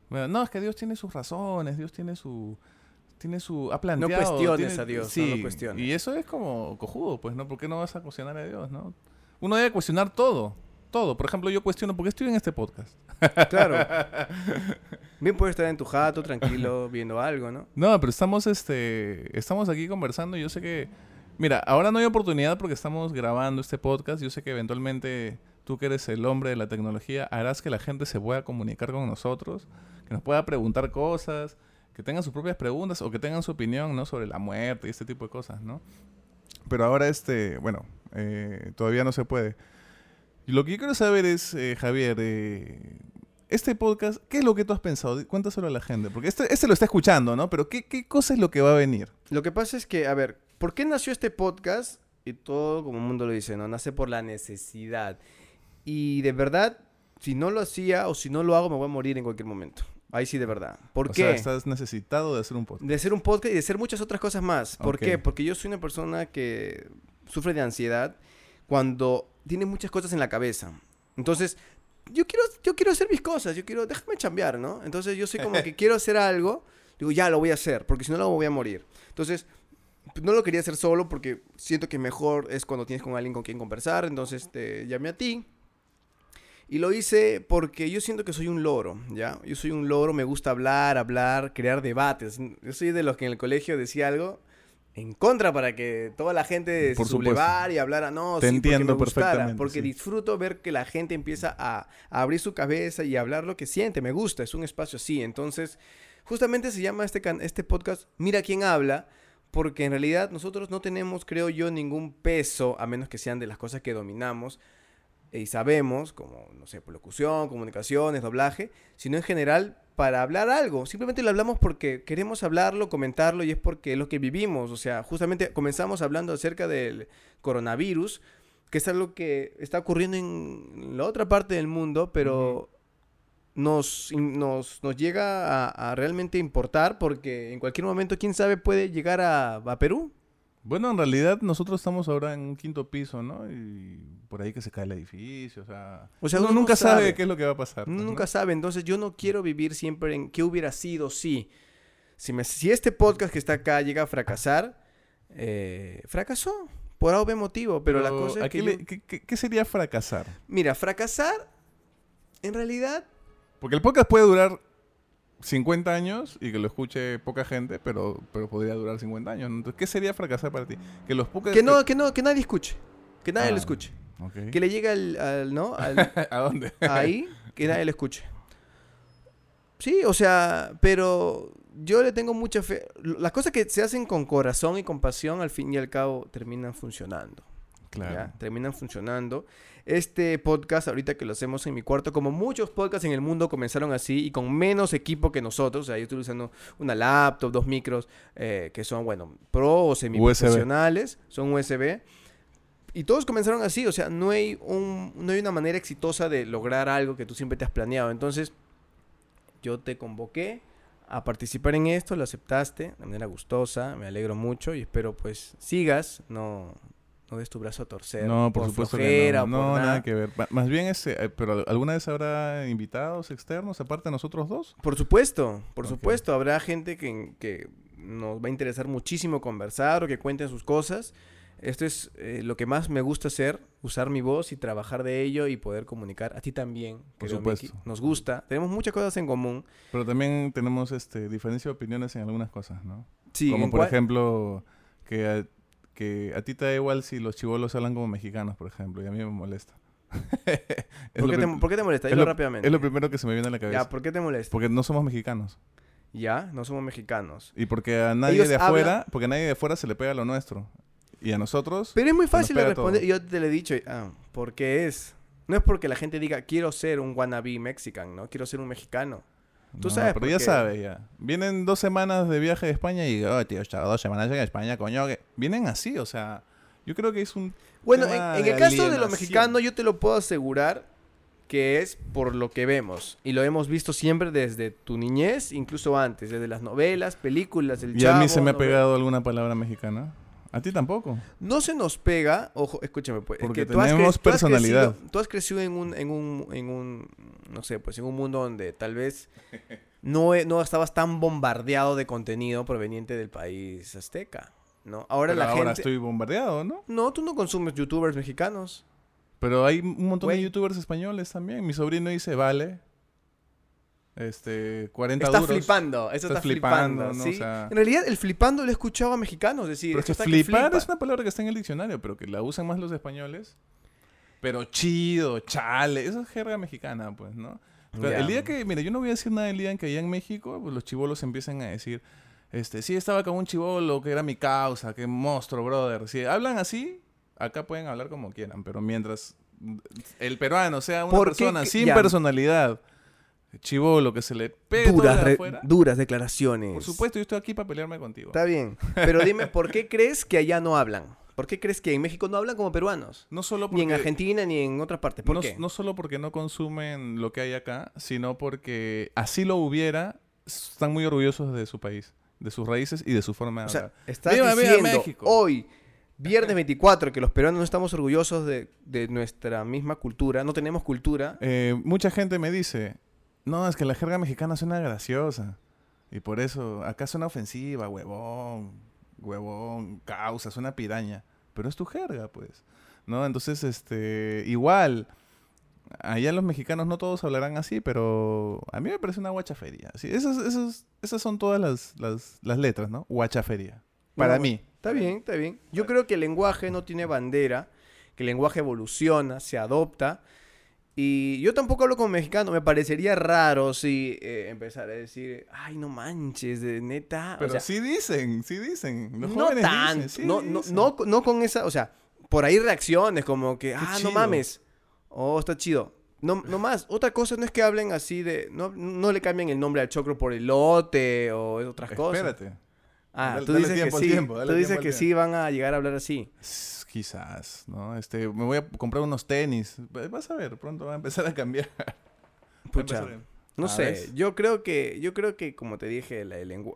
Bueno, no, es que Dios tiene sus razones, Dios tiene su... Tiene su... Ha planteado... cuestiones tiene- a Dios, no sí, lo cuestiones. Y eso es como cojudo, pues, ¿no? ¿Por qué no vas a cuestionar a Dios, no? Uno debe cuestionar todo, todo. Por ejemplo, yo cuestiono, ¿por qué estoy en este podcast? claro. Bien puedes estar en tu jato, tranquilo, viendo algo, ¿no? No, pero estamos, este, estamos aquí conversando. y Yo sé que, mira, ahora no hay oportunidad porque estamos grabando este podcast. Yo sé que eventualmente tú que eres el hombre de la tecnología harás que la gente se pueda comunicar con nosotros, que nos pueda preguntar cosas, que tengan sus propias preguntas o que tengan su opinión, ¿no? Sobre la muerte y este tipo de cosas, ¿no? Pero ahora, este, bueno, eh, todavía no se puede. Y lo que yo quiero saber es, eh, Javier, eh, este podcast, ¿qué es lo que tú has pensado? Cuéntaselo a la gente, porque este, este lo está escuchando, ¿no? Pero ¿qué, ¿qué cosa es lo que va a venir? Lo que pasa es que, a ver, ¿por qué nació este podcast? Y todo como el mundo lo dice, ¿no? Nace por la necesidad. Y de verdad, si no lo hacía o si no lo hago, me voy a morir en cualquier momento. Ahí sí, de verdad. ¿Por o qué? sea, estás necesitado de hacer un podcast. De hacer un podcast y de hacer muchas otras cosas más. ¿Por qué? Porque yo soy una persona que sufre de ansiedad cuando tiene muchas cosas en la cabeza. Entonces, yo quiero, yo quiero hacer mis cosas, yo quiero, déjame chambear, ¿no? Entonces yo soy como que quiero hacer algo, digo, ya lo voy a hacer, porque si no lo voy a morir. Entonces, no lo quería hacer solo porque siento que mejor es cuando tienes con alguien con quien conversar, entonces te llamé a ti. Y lo hice porque yo siento que soy un loro, ¿ya? Yo soy un loro, me gusta hablar, hablar, crear debates. Yo soy de los que en el colegio decía algo en contra para que toda la gente Por se sublevara y hablara, no, Te sí, porque entiendo me gustara, perfectamente, Porque sí. disfruto ver que la gente empieza a, a abrir su cabeza y a hablar lo que siente, me gusta, es un espacio así. Entonces, justamente se llama este, este podcast Mira quién habla, porque en realidad nosotros no tenemos, creo yo, ningún peso, a menos que sean de las cosas que dominamos eh, y sabemos, como, no sé, locución, comunicaciones, doblaje, sino en general para hablar algo. Simplemente lo hablamos porque queremos hablarlo, comentarlo y es porque es lo que vivimos. O sea, justamente comenzamos hablando acerca del coronavirus, que es algo que está ocurriendo en la otra parte del mundo, pero nos, nos, nos llega a, a realmente importar porque en cualquier momento, quién sabe, puede llegar a, a Perú. Bueno, en realidad nosotros estamos ahora en un quinto piso, ¿no? Y por ahí que se cae el edificio, o sea... O sea, uno uno no nunca sabe. sabe. qué es lo que va a pasar. Uno pues, ¿no? nunca sabe, entonces yo no quiero vivir siempre en qué hubiera sido si. Si, me- si este podcast que está acá llega a fracasar, eh, fracasó. Por algún motivo, pero, la cosa es ¿a que... le- yo- qué- qué- qué sería fracasar? Mira, fracasar, en realidad, Porque el podcast puede durar 50 años y que lo escuche poca gente, pero, pero podría durar 50 años. Entonces, ¿qué sería fracasar para ti? Que los que no, que no, que nadie escuche. Que nadie Ah, lo escuche. Que le llegue al, al- ¿no? Al- ¿A dónde? ahí, que nadie lo escuche. Sí, o sea, pero yo le tengo mucha fe. Las cosas que se hacen con corazón y con pasión, al fin y al cabo, terminan funcionando. Claro. ¿ya? Terminan funcionando. Este podcast, ahorita que lo hacemos en mi cuarto, como muchos podcasts en el mundo comenzaron así y con menos equipo que nosotros. O sea, yo estoy usando una laptop, dos micros eh, que son, bueno, pro o semiprofesionales, son USB. Y todos comenzaron así, o sea, no hay, un, no hay una manera exitosa de lograr algo que tú siempre te has planeado. Entonces, yo te convoqué a participar en esto, lo aceptaste de manera gustosa, me alegro mucho y espero pues sigas, no, no des tu brazo a torcer. No, por, supuesto que no. No, nada nada. que ver. Más bien, ese, eh, pero ¿alguna vez habrá invitados externos aparte de nosotros dos? Por supuesto, por supuesto, habrá gente que, que nos va a interesar muchísimo conversar o que cuenten sus cosas. Esto es eh, lo que más me gusta hacer, usar mi voz y trabajar de ello y poder comunicar. A ti también, Por supuesto. Miki. Nos gusta, tenemos muchas cosas en común. Pero también tenemos este, diferencia de opiniones en algunas cosas, ¿no? Sí, como por cual- ejemplo, que a, que a ti te da igual si los chivolos hablan como mexicanos, por ejemplo, y a mí me molesta. es, ¿Por qué, te, prim- por qué te molesta? es Dilo lo- rápidamente. es lo primero que se me viene a la cabeza. Ya, ¿por qué te molesta? Porque no somos mexicanos. Ya, no somos mexicanos. Y porque a nadie Ellos de afuera, hablan- porque a nadie de afuera se le pega lo nuestro. Y a nosotros, Pero es muy fácil de responder. todo. Yo te lo he dicho. Ah, porque es. No es porque la gente diga, quiero ser un wannabe mexican, ¿no? Quiero ser un mexicano. Tú No, sabes pero ya qué. sabes, ya. Vienen dos semanas de viaje de España y, oh, tío, estado dos semanas en España, coño. que-". Vienen así, o sea, yo creo que es un... Bueno, en, tema en de el caso de lo alienación. mexicano, yo te lo puedo asegurar que es por lo que vemos. Y lo hemos visto siempre desde tu niñez, incluso antes, desde las novelas, películas, el Y a mí Chavo, se me ha novela- pegado alguna palabra mexicana. A ti tampoco. No se nos pega, ojo, escúchame, pues. es Porque que tú has tenemos tú has personalidad. crecido- Tú has crecido en un, en un, en un, no sé, pues en un mundo donde tal vez no, e- no estabas tan bombardeado de contenido proveniente del país azteca, ¿no? Ahora Pero la ahora gente... estoy bombardeado, ¿no? No, tú no consumes youtubers mexicanos. Pero hay un montón de youtubers españoles también. Mi sobrino dice, vale, este, 40 Está duros. flipando, eso Estás está flipando, flipando, ¿no? ¿sí? O sea- En realidad, el flipando lo he escuchado a mexicanos decir. Pero es que está que flipar flipa. es una palabra que está en el diccionario, pero que la usan más los españoles. Pero chido, chale, eso es jerga mexicana, pues, ¿no? Pero Ya. El día que, mira, yo no voy a decir nada el día en que allá en México pues, los chivolos empiezan a decir, este, sí, estaba con un chivolo que era mi causa, qué monstruo, brother. Si hablan así, acá pueden hablar como quieran, pero mientras el peruano sea una ¿Por qué persona que- sin ya. personalidad, chivolo que se le todo duras, de re- afuera, duras declaraciones. por supuesto, yo estoy aquí para pelearme contigo. Está bien. Pero dime, ¿por qué crees que allá no hablan? ¿Por qué crees que en México no hablan como peruanos? No solo Ni en Argentina ni en otras partes. ¿Por no, qué? no solo porque no consumen lo que hay acá, sino porque así lo hubiera, están muy orgullosos de su país, de sus raíces y de su forma de o sea, hablar. estás ¡Viva, viva diciendo México! hoy, viernes 24, que los peruanos no estamos orgullosos de, de nuestra misma cultura, no tenemos cultura. Eh, mucha gente me dice, no, es que la jerga mexicana suena graciosa. Y por eso, acá suena ofensiva, huevón, huevón, causa, suena piraña. Pero es tu jerga, pues. ¿No? Entonces, este, igual, allá los mexicanos no todos hablarán así, pero a mí me parece una guachaferia. Sí, esas, esas, esas son todas las, las, las letras, ¿no? Guachaferia. Para No, mí. Está bien, está bien. Yo creo que el lenguaje no tiene bandera, que el lenguaje evoluciona, se adopta. Y yo tampoco hablo como mexicano. Me parecería raro si eh, empezar a decir, ay, no manches, de neta. Pero o sea, sí dicen, sí dicen. Los no jóvenes tanto, dicen, sí no, no, dicen. no, no con esa, o sea, por ahí reacciones como que, ah, chido. no mames, oh, está chido. No, no más, otra cosa no es que hablen así de, no, no le cambien el nombre al chocro por elote o otras cosas. Espérate. Ah, Dale- tú dices que sí, tú dices que sí van a llegar a hablar así. S- Quizás, ¿no? Este, me voy a comprar unos tenis. Vas a ver, pronto va a empezar a cambiar. A Pucha, empezar a- no Ah, sé, ¿ves? yo creo que, yo creo que, como te dije, la lengua...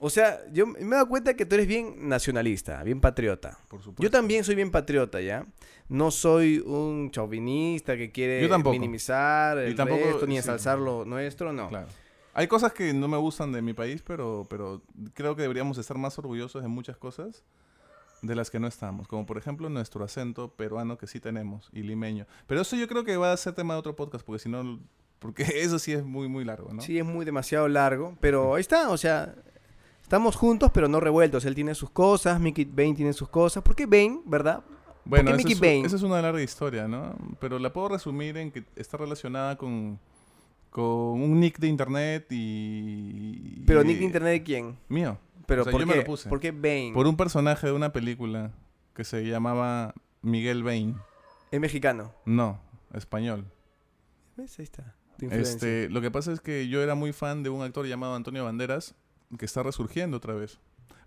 O sea, yo me he dado cuenta que tú eres bien nacionalista, bien patriota. Por supuesto. Yo también soy bien patriota, ¿ya? No soy un chauvinista que quiere minimizar el tampoco- resto, ni sí. ensalzar lo nuestro, no. Claro. Hay cosas que no me gustan de mi país, pero, pero creo que deberíamos estar más orgullosos de muchas cosas de las que no estamos. Como por ejemplo nuestro acento peruano que sí tenemos y limeño. Pero eso yo creo que va a ser tema de otro podcast, porque si no, porque eso sí es muy, muy largo, ¿no? Sí, es muy demasiado largo, pero ahí está, o sea, estamos juntos pero no revueltos. Él tiene sus cosas, Mickey Bane tiene sus cosas. ¿Por qué Bane, verdad? Bueno, esa es, esa es una larga historia, ¿no? Pero la puedo resumir en que está relacionada con, con un nick de internet y... Pero y- Nick de Internet de quién? Mío. Pero O sea, ¿por, yo qué? me lo puse. ¿por qué Bane? Por un personaje de una película que se llamaba Miguel Bain. Es mexicano. No, español. ¿Ves? Ahí está. tu influencia. Este, lo que pasa es que yo era muy fan de un actor llamado Antonio Banderas que está resurgiendo otra vez.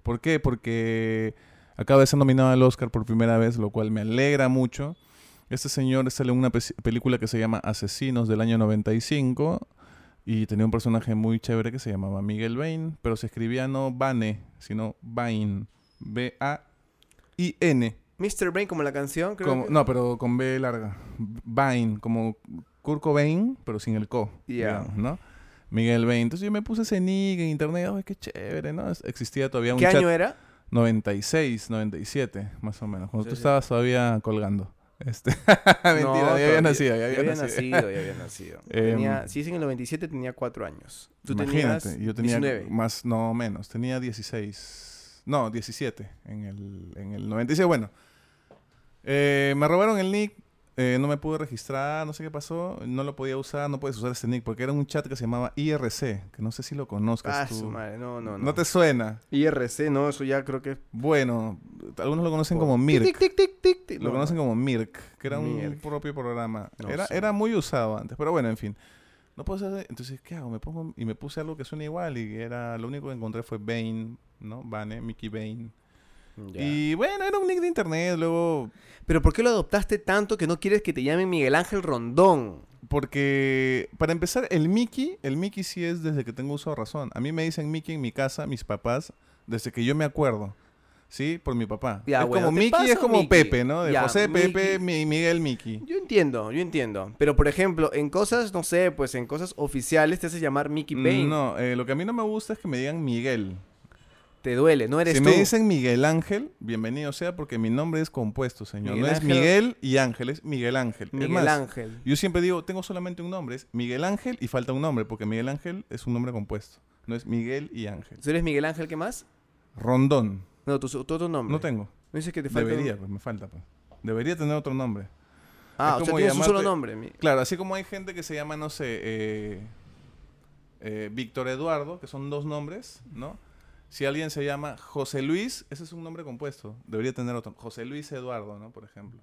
¿Por qué? Porque acaba de ser nominado al Oscar por primera vez, lo cual me alegra mucho. Este señor sale en una pe- película que se llama Asesinos del año 95 y tenía un personaje muy chévere que se llamaba Miguel Bain, pero se escribía no Bane, sino Bain. B-A-I-N. Mr. Bane como la canción, creo Como- que- No, pero con B larga. Bain, como Kurt Cobain, pero sin el co. Ya. ¿no? Miguel Bain. Entonces yo me puse ese nick en internet. ¡Ay, qué chévere! ¿no? Existía todavía un ¿Qué chat. año era? 96, 97, más o menos. Cuando Sí, tú sí. estabas todavía colgando. Este. Mentira, No, ya había nacido, ya había había nacido. nacido, ya había nacido. Em, Tenía- si es en el 97, tenía 4 años. Tú Imagínate, tenías yo tenía 19. más, no menos, tenía 16, no, 17 en el, en el 96. Bueno, eh, me robaron el nick, eh, no me pude registrar, no sé qué pasó, no lo podía usar, no puedes usar este nick, porque era un chat que se llamaba IRC, que no sé si lo conozcas Ah, tú. su madre, no, no, no. No te suena. IRC, no, eso ya creo que. Bueno, algunos lo conocen como Mirk. Tic, tic, tic, tic, tic. Lo No, conocen no. como Mirk, que era un propio programa. No era, sé. era muy usado antes, pero bueno, en fin. No puedo hacer, entonces, ¿qué hago? Me pongo y me puse algo que suena igual y era lo único que encontré fue Bane, ¿no? Bane, Mickey Bane. Ya. Y bueno, era un nick de internet, luego Pero ¿por qué lo adoptaste tanto que no quieres que te llamen Miguel Ángel Rondón? porque para empezar el Mickey, el Mickey sí es desde que tengo uso de razón. A mí me dicen Mickey en mi casa, mis papás, desde que yo me acuerdo. ¿Sí? Por mi papá. Ya, es bueno, como Mickey, paso es como Mickey. Pepe, ¿no? De Ya, José, Pepe. Mi- Miguel, Mickey. Yo entiendo, yo entiendo. Pero por ejemplo, en cosas, no sé, pues en cosas oficiales te haces llamar Mickey Bane. No, eh, lo que a mí no me gusta es que me digan Miguel. Te duele, no eres Si tú. me dicen Miguel Ángel, bienvenido sea porque mi nombre es compuesto, señor. Miguel no es Miguel y Ángel, es Miguel Ángel. Miguel más, Ángel. Yo siempre digo, tengo solamente un nombre, es Miguel Ángel y falta un nombre, porque Miguel Ángel es un nombre compuesto. No es Miguel y Ángel. ¿Tú eres Miguel Ángel qué más? Rondón. No, tu, otro nombre. No tengo. Me dices que te falta. un- Debería, pues me falta. Pues. Debería tener otro nombre. Ah, Es o sea, tienes un solo nombre. mi- Claro, así como hay gente que se llama, no sé, eh, eh, Víctor Eduardo, que son dos nombres, ¿no? Si alguien se llama José Luis, ese es un nombre compuesto. Debería tener otro. José Luis Eduardo, ¿no? Por ejemplo.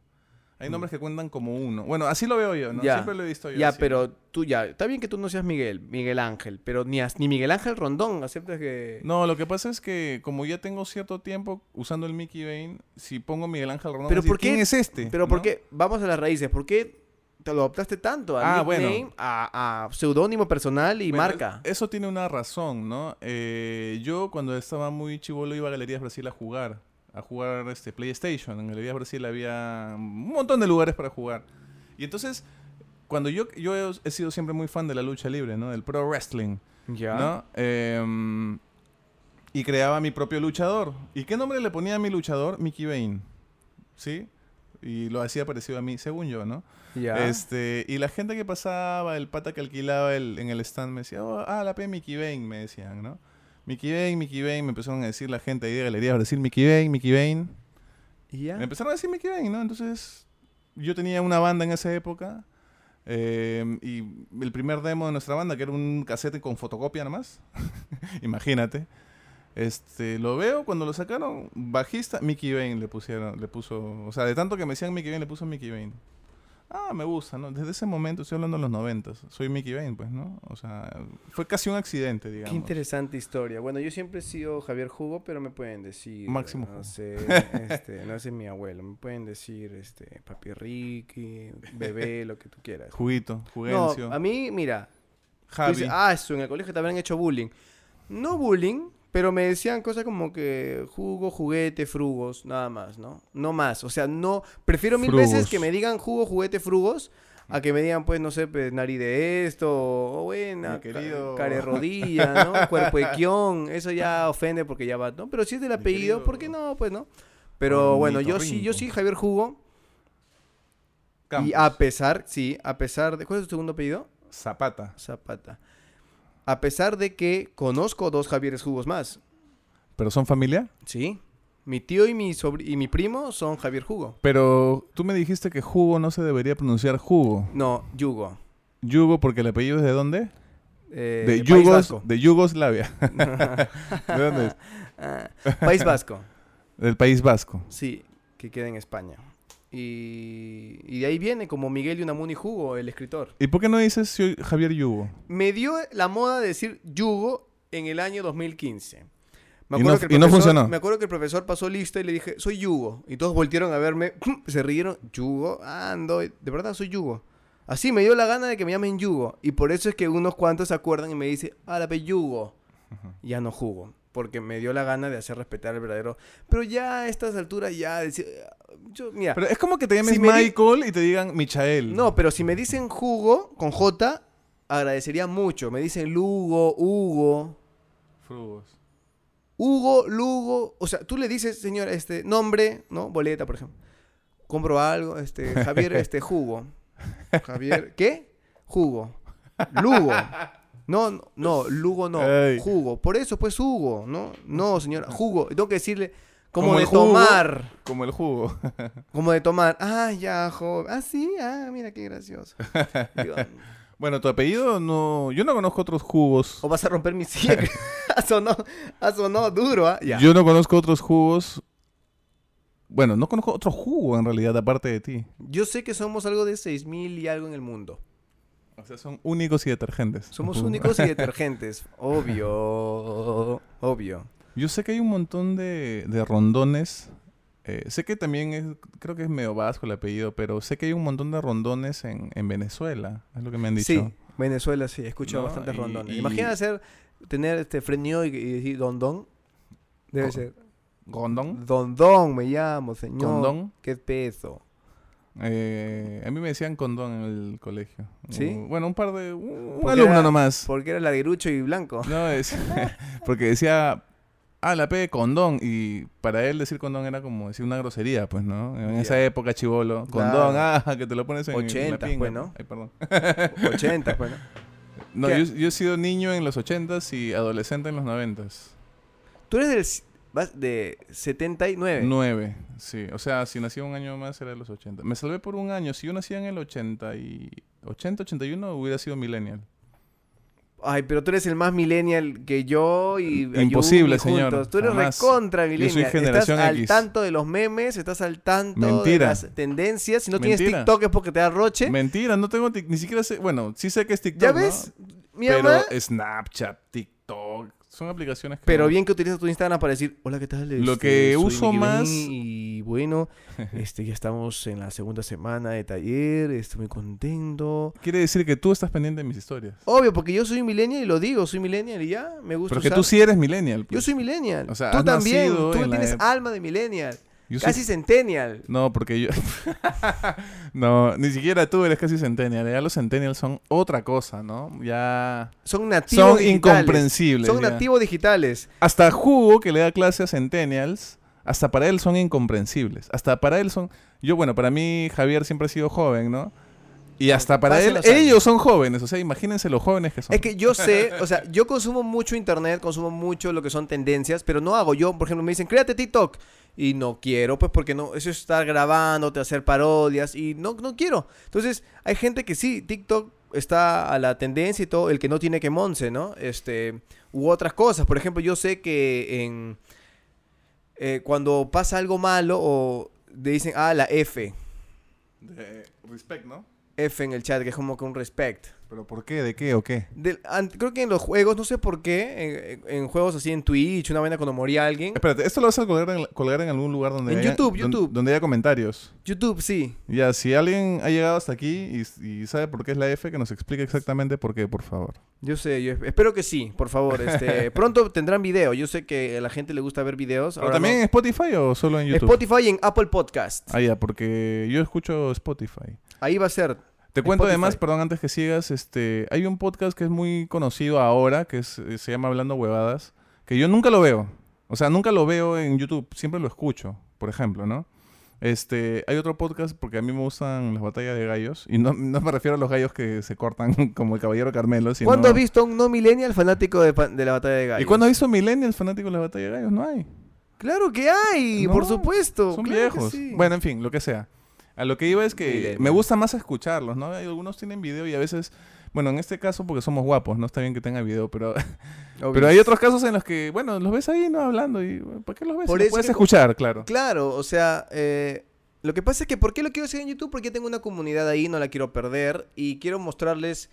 Hay nombres que cuentan como uno. Bueno, así lo veo yo, ¿no? Mm. Ya. Siempre lo he visto yo. Ya, así. pero tú ya. Está bien que tú no seas Miguel, Miguel Ángel, pero ni, as- ni Miguel Ángel Rondón. Aceptas que. No, lo que pasa es que como ya tengo cierto tiempo usando el Mickey Bane, si pongo Miguel Ángel Rondón, Pero decir, ¿por qué- ¿quién es este? Pero ¿por qué? Vamos a las raíces. ¿Por qué te lo adoptaste tanto? A Ah, bueno. nickname, a, a seudónimo personal y Bueno, marca. es- Eso tiene una razón, ¿no? Eh, yo cuando estaba muy chivolo iba a Galerías Brasil a jugar, a jugar este PlayStation. En Galerías Brasil había un montón de lugares para jugar. Y entonces, cuando yo, yo he, he sido siempre muy fan de la lucha libre, ¿no? Del pro wrestling, ya. ¿no? Em, y creaba mi propio luchador. ¿Y qué nombre le ponía a mi luchador? Mickey Bane. ¿Sí? Y lo hacía parecido a mí, según yo, ¿no? Ya. Este, y la gente que pasaba, el pata que alquilaba el, en el stand me decía, oh, ah, la P Mickey Bane, me decían, ¿no? Mickey Bane, Mickey Bane, me empezaron a decir la gente ahí de galerías, a decir Mickey Bane, Mickey Bane. ¿Y ya? Me empezaron a decir Mickey Bane, ¿no? Entonces, yo tenía una banda en esa época. eh, y el primer demo de nuestra banda, que era un cassette con fotocopia nomás, imagínate. Este, lo veo cuando lo sacaron, bajista, Mickey Bane le pusieron, le puso, o sea, de tanto que me decían Mickey Bane, le puso Mickey Bane. Ah, me gusta, ¿no? Desde ese momento, estoy hablando de los noventas, soy Mickey Bane, pues, ¿no? O sea, fue casi un accidente, digamos. Qué interesante historia. Bueno, yo siempre he sido Javier Jugo, pero me pueden decir. Máximo No sé, este, no sé mi abuelo. Me pueden decir, este, papi Ricky, bebé, lo que tú quieras. Juguito, No, Jugencio, a mí, mira, Javi. dices, ah, eso, en el colegio te habrán hecho bullying. No bullying, pero me decían cosas como que jugo, juguete, frugos, nada más, ¿no? No más. O sea, no. Prefiero mil veces que me digan jugo, juguete, frugos. A que me digan, pues, no sé, pues, nariz de esto, o buena, querido- ca- care rodilla, ¿no? Cuerpo de quión, eso ya ofende porque ya va, ¿no? Pero si es del apellido, ¿por qué no? Pues, ¿no? Pero bueno, yo sí, yo sí, Javier Jugo. Campos. Y a pesar, sí, a pesar de... ¿Cuál es tu segundo apellido? Zapata. Zapata. A pesar de que conozco dos Javieres Jugos más. ¿Pero son familia? Sí. Mi tío y mi, y mi primo son Javier Jugo. Pero tú me dijiste que jugo no se debería pronunciar jugo. No, Yugo. Yugo porque el apellido es de dónde? Eh, de, Yugos, de Yugoslavia. ¿De dónde es? Ah, País Vasco. Del País Vasco. Sí, que queda en España. Y, y de ahí viene como Miguel Yunamuni Jugo, el escritor. ¿Y por qué no dices Javier Yugo? Me dio la moda de decir Yugo en el año 2015. Me Y no- acuerdo que el y no funcionó. Me acuerdo que el profesor pasó lista y le dije, soy Yugo. Y todos voltearon a verme, se rieron, Yugo, ando, de verdad soy Yugo. Así me dio la gana de que me llamen Yugo. Y por eso es que unos cuantos se acuerdan y me dicen, ah, la pe Yugo. Ya no jugo. Porque me dio la gana de hacer respetar el verdadero. Pero ya a estas alturas ya decir, yo, mira, Pero es como que te llames Si me di- Michael y te digan Michael. no, pero si me dicen jugo con J, agradecería mucho. Me dicen Lugo, Hugo. Frugos. Hugo, Lugo, o sea, tú le dices, señor, este nombre, ¿no? Boleta, por ejemplo. Compro algo, este, Javier, este, jugo. Javier, ¿qué? Jugo. Lugo. No, no, no, Lugo no, jugo. Por eso, pues, Hugo, ¿no? No, señora, jugo. Tengo que decirle, como, Como de jugo. tomar. Como el jugo. Como de tomar. Ah, ya, joven. Ah, sí, ah, mira qué gracioso. Digo, bueno, tu apellido no... Yo no conozco otros jugos. o vas a romper mi silla. ha sonado duro, ¿ah? Ya. Yo no conozco otros jugos. Bueno, no conozco otro jugo en realidad aparte de ti. Yo sé que somos algo de 6000 y algo en el mundo. O sea, son únicos y detergentes. Somos únicos y detergentes. Obvio. Obvio. Yo sé que hay un montón de, de rondones. eh, sé que también es, creo que es medio vasco el apellido, pero sé que hay un montón de rondones en, en Venezuela, es lo que me han dicho. Sí, Venezuela sí, escucho No, bastantes y- rondones. y- Imagina hacer, tener este frenio y, y decir don don. Debe ser. ¿Rondón? Don don me llamo, señor. ¿Condón? ¿Qué peso? Eh, a mí me decían condón en el colegio. ¿Sí? Uh, bueno, un par de... Un, alumno era- nomás. Porque era ladrucho y blanco. No, es... porque decía... Ah, la P condón. Y para él decir condón era como decir una grosería, pues, ¿no? En esa época, chivolo. Claro. Condón, ah, que te lo pones en, en la 80, pinga. pues, ¿no? Ay, perdón. 80, bueno. No, ¿Qué? yo, yo he sido niño en los 80s y adolescente en los 90s. Tú eres del vas de 79. 9, sí. O sea, si nací un año más era de los 80. Me salvé por un año. Si yo nacía en el 80 y... 80, 81 hubiera sido millennial. Ay, pero tú eres el más millennial que yo y Imposible, Ayumi señor. juntos. Tú eres Jamás. recontra Yo soy millennial. generación estás al tanto de los memes, estás al tanto de las tendencias. Si no tienes. TikTok es porque te da roche. Mentira, no tengo... Ni siquiera sé... Bueno, sí sé que es TikTok, ¿Ya ¿no? ves? Mi Pero mamá. Snapchat, TikTok... Son aplicaciones que... Pero bien que utilizas tu Instagram para decir, hola, ¿qué tal? Lo Este, que uso más- Y bueno, este, ya estamos en la segunda semana de taller, estoy muy contento. Quiere decir que tú estás pendiente de mis historias. Obvio, porque yo soy millennial y lo digo, soy millennial y ya, me gusta Pero que usar. tú sí eres millennial. Yo pues. soy millennial. O sea, tú también. Tú la tienes alma de millennial. Yo soy Casi centennial. No, porque yo... no, ni siquiera tú eres casi centennial. Ya los centennials son otra cosa, ¿no? Ya... Son nativos Son digitales. incomprensibles. Son ya. nativos digitales. Hasta Hugo, que le da clase a centennials, hasta para él son incomprensibles. Hasta para él son... Yo, bueno, para mí Javier siempre ha sido joven, ¿no? Y hasta para Pasen él, ellos son jóvenes, o sea, imagínense los jóvenes que son. Es que yo sé, o sea, yo consumo mucho internet, consumo mucho lo que son tendencias, pero no hago yo, por ejemplo, me dicen, créate TikTok. Y no quiero, pues porque no, eso es estar grabándote, hacer parodias, y no, no quiero. Entonces, hay gente que sí, TikTok está a la tendencia y todo, el que no tiene que monse, ¿no? Este, u otras cosas. Por ejemplo, yo sé que en eh, cuando pasa algo malo o le dicen, ah, la F, De respect, ¿no? F en el chat, que es como que un respect. ¿Pero por qué? ¿De qué o qué? Del- an- creo que en los juegos, no sé por qué, en, en juegos así en Twitch, una vaina cuando moría alguien. Espérate, esto lo vas a colgar en, colgar en algún lugar donde En haya, YouTube, YouTube. donde haya comentarios. YouTube, sí. Ya, si alguien ha llegado hasta aquí y, y sabe por qué es la F, que nos explique exactamente por qué, por favor. Yo sé, yo esp- espero que sí, por favor. Este, pronto tendrán video. Yo sé que a la gente le gusta ver videos. ¿Pero ahora también no. en Spotify o solo en YouTube? Spotify y en Apple Podcast. Ah, ya, porque yo escucho Spotify. Ahí va a ser. Te cuento Spotify. además, perdón, antes que sigas, este, hay un podcast que es muy conocido ahora, que es- eh, se llama Hablando Huevadas, que yo nunca lo veo. O sea, nunca lo veo en YouTube, siempre lo escucho, por ejemplo, ¿no? Este, hay otro podcast porque a mí me gustan las batallas de gallos, y no, no me refiero a los gallos que se cortan como el caballero Carmelo, sino... ¿Cuándo has visto un no millennial fanático de, la batalla de gallos? ¿Y cuándo has visto Millennials fanáticos de la batalla de gallos? No hay. Claro que hay, No, por supuesto. Son claro viejos. sí. Bueno, en fin, lo que sea. A lo que iba es que me gusta más escucharlos, ¿no? Algunos tienen video y a veces, bueno, en este caso porque somos guapos, no está bien que tenga video, pero, pero hay otros casos en los que, bueno, los ves ahí, ¿no? Hablando y, ¿para qué los ves? Por Los eso puedes que- escuchar, claro. Claro, o sea, eh, lo que pasa es que ¿por qué lo quiero hacer en YouTube? Porque tengo una comunidad ahí, no la quiero perder y quiero mostrarles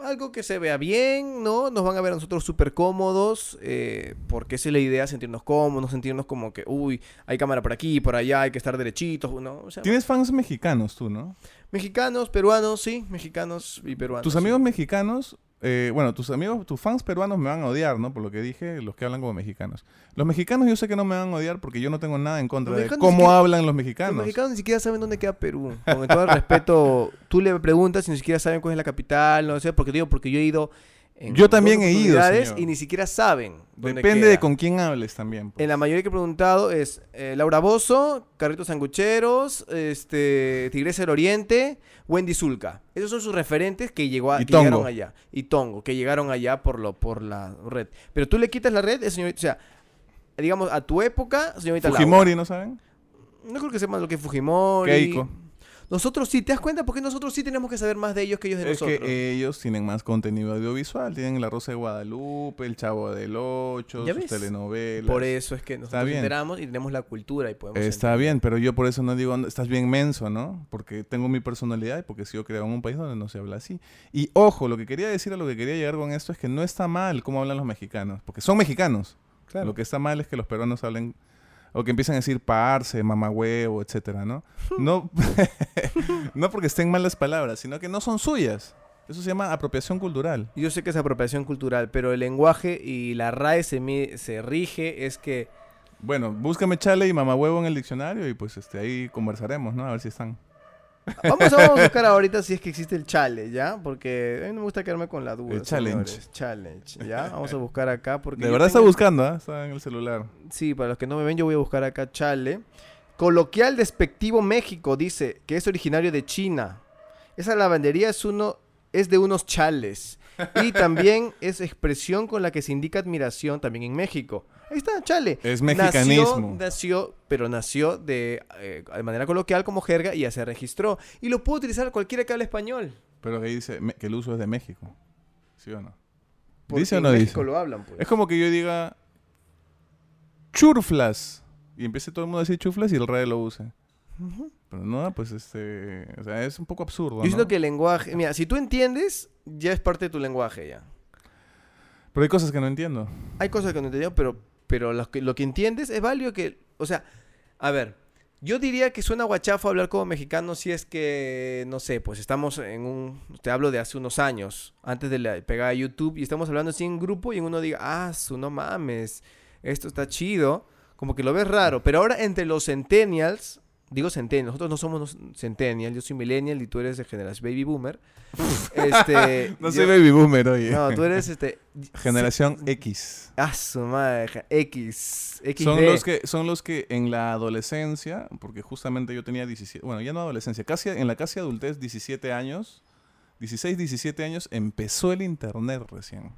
algo que se vea bien, ¿no? Nos van a ver a nosotros súper cómodos, eh, porque esa es la idea, sentirnos cómodos, sentirnos como que, uy, hay cámara por aquí, por allá, hay que estar derechitos, ¿no? O sea, Tienes fans mexicanos tú, ¿no? mexicanos, peruanos, sí, mexicanos y peruanos. Tus sí. amigos mexicanos, eh, bueno, tus amigos, tus fans peruanos me van a odiar, ¿no? Por lo que dije, los que hablan como mexicanos. Los mexicanos yo sé que no me van a odiar porque yo no tengo nada en contra de mexicanos cómo siquiera- hablan los Los mexicanos. mexicanos ni siquiera saben dónde queda Perú. Con todo el respeto, tú le preguntas y ni siquiera saben cuál es la capital, no sé, porque digo, porque yo he ido en Yo también he ido, señor. y ni siquiera saben dónde Depende queda. de con quién hables también. pues. En la mayoría que he preguntado es eh, Laura Bozo, Carritos Sangucheros, este, Tigresa del Oriente, Wendy Zulka. Esos son sus referentes que, llegó a- Y que llegaron allá. Y Tongo, que llegaron allá por, lo, por la red. Pero tú le quitas la red, señorita, o sea, digamos, a tu época, señorita Laura. Fujimori, ¿no saben? No creo que sepan lo que es Fujimori. Keiko. Nosotros sí, ¿te das cuenta? Porque nosotros sí tenemos que saber más de ellos que ellos de Es nosotros. que ellos tienen más contenido audiovisual. Tienen La Rosa de Guadalupe, El Chavo del Ocho, ¿Ya sus ves? telenovelas. Por eso es que nosotros enteramos y tenemos la cultura y podemos... Está entender. bien, pero yo por eso no digo, estás bien menso, ¿no? Porque tengo mi personalidad y porque sigo creado en un país donde no se habla así. Y ojo, lo que quería decir, a lo que quería llegar con esto es que no está mal cómo hablan los mexicanos, porque son mexicanos. Claro. Lo que está mal es que los peruanos hablen o que empiecen a decir parce, mamagüevo, etcétera, ¿no? No, no porque estén mal las palabras, sino que no son suyas. Eso se llama apropiación cultural. Yo sé que es apropiación cultural, pero el lenguaje y la RAE se, se rige es que... Bueno, búscame chale y mamagüevo en el diccionario y pues este ahí conversaremos, ¿no? A ver si están. Vamos, vamos a buscar ahorita si es que existe el chale, ¿ya? Porque a mí no me gusta quedarme con la duda. El challenge. señores. Challenge, ¿ya? Vamos a buscar acá porque... De verdad está buscando, ¿ah? Está en el celular. Sí, para los que no me ven, yo voy a buscar acá chale. Coloquial despectivo México dice que es originario de China. Esa lavandería es uno es de unos chales y también es expresión con la que se indica admiración también en México. Ahí está, chale. Es mexicanismo. Nació, nació, pero nació de, eh, de manera coloquial como jerga y ya se registró. Y lo puede utilizar cualquiera que hable español. Pero ahí dice que el uso es de México. ¿Sí o no? porque ¿Dice o en no México dice? lo hablan, pues. Es como que yo diga churflas y empiece todo el mundo a decir chuflas y el rey lo use. Pero no, pues este, o sea, es un poco absurdo, Yo ¿no? siento que el lenguaje, mira, si tú entiendes, ya es parte de tu lenguaje ya. Pero hay cosas que no entiendo. Hay cosas que no entiendo, pero, pero lo, que, lo que entiendes es válido que... O sea, a ver, yo diría que suena guachafo hablar como mexicano si es que, no sé, pues estamos en un... Te hablo de hace unos años, antes de la pegada a YouTube, y estamos hablando así en grupo y uno diga, ah, su no mames, esto está chido, como que lo ves raro. Pero ahora entre los centennials, Digo centennial, nosotros no somos centennial, yo soy millennial y tú eres de generación baby boomer. este, No yo- soy baby boomer, oye. No, tú eres este... Generación X. Ah, su madre, X. XD. Son los que son los que en la adolescencia, porque justamente yo tenía 17, bueno, ya no adolescencia, casi en la casi adultez 17 años, 16, 17 años empezó el internet recién.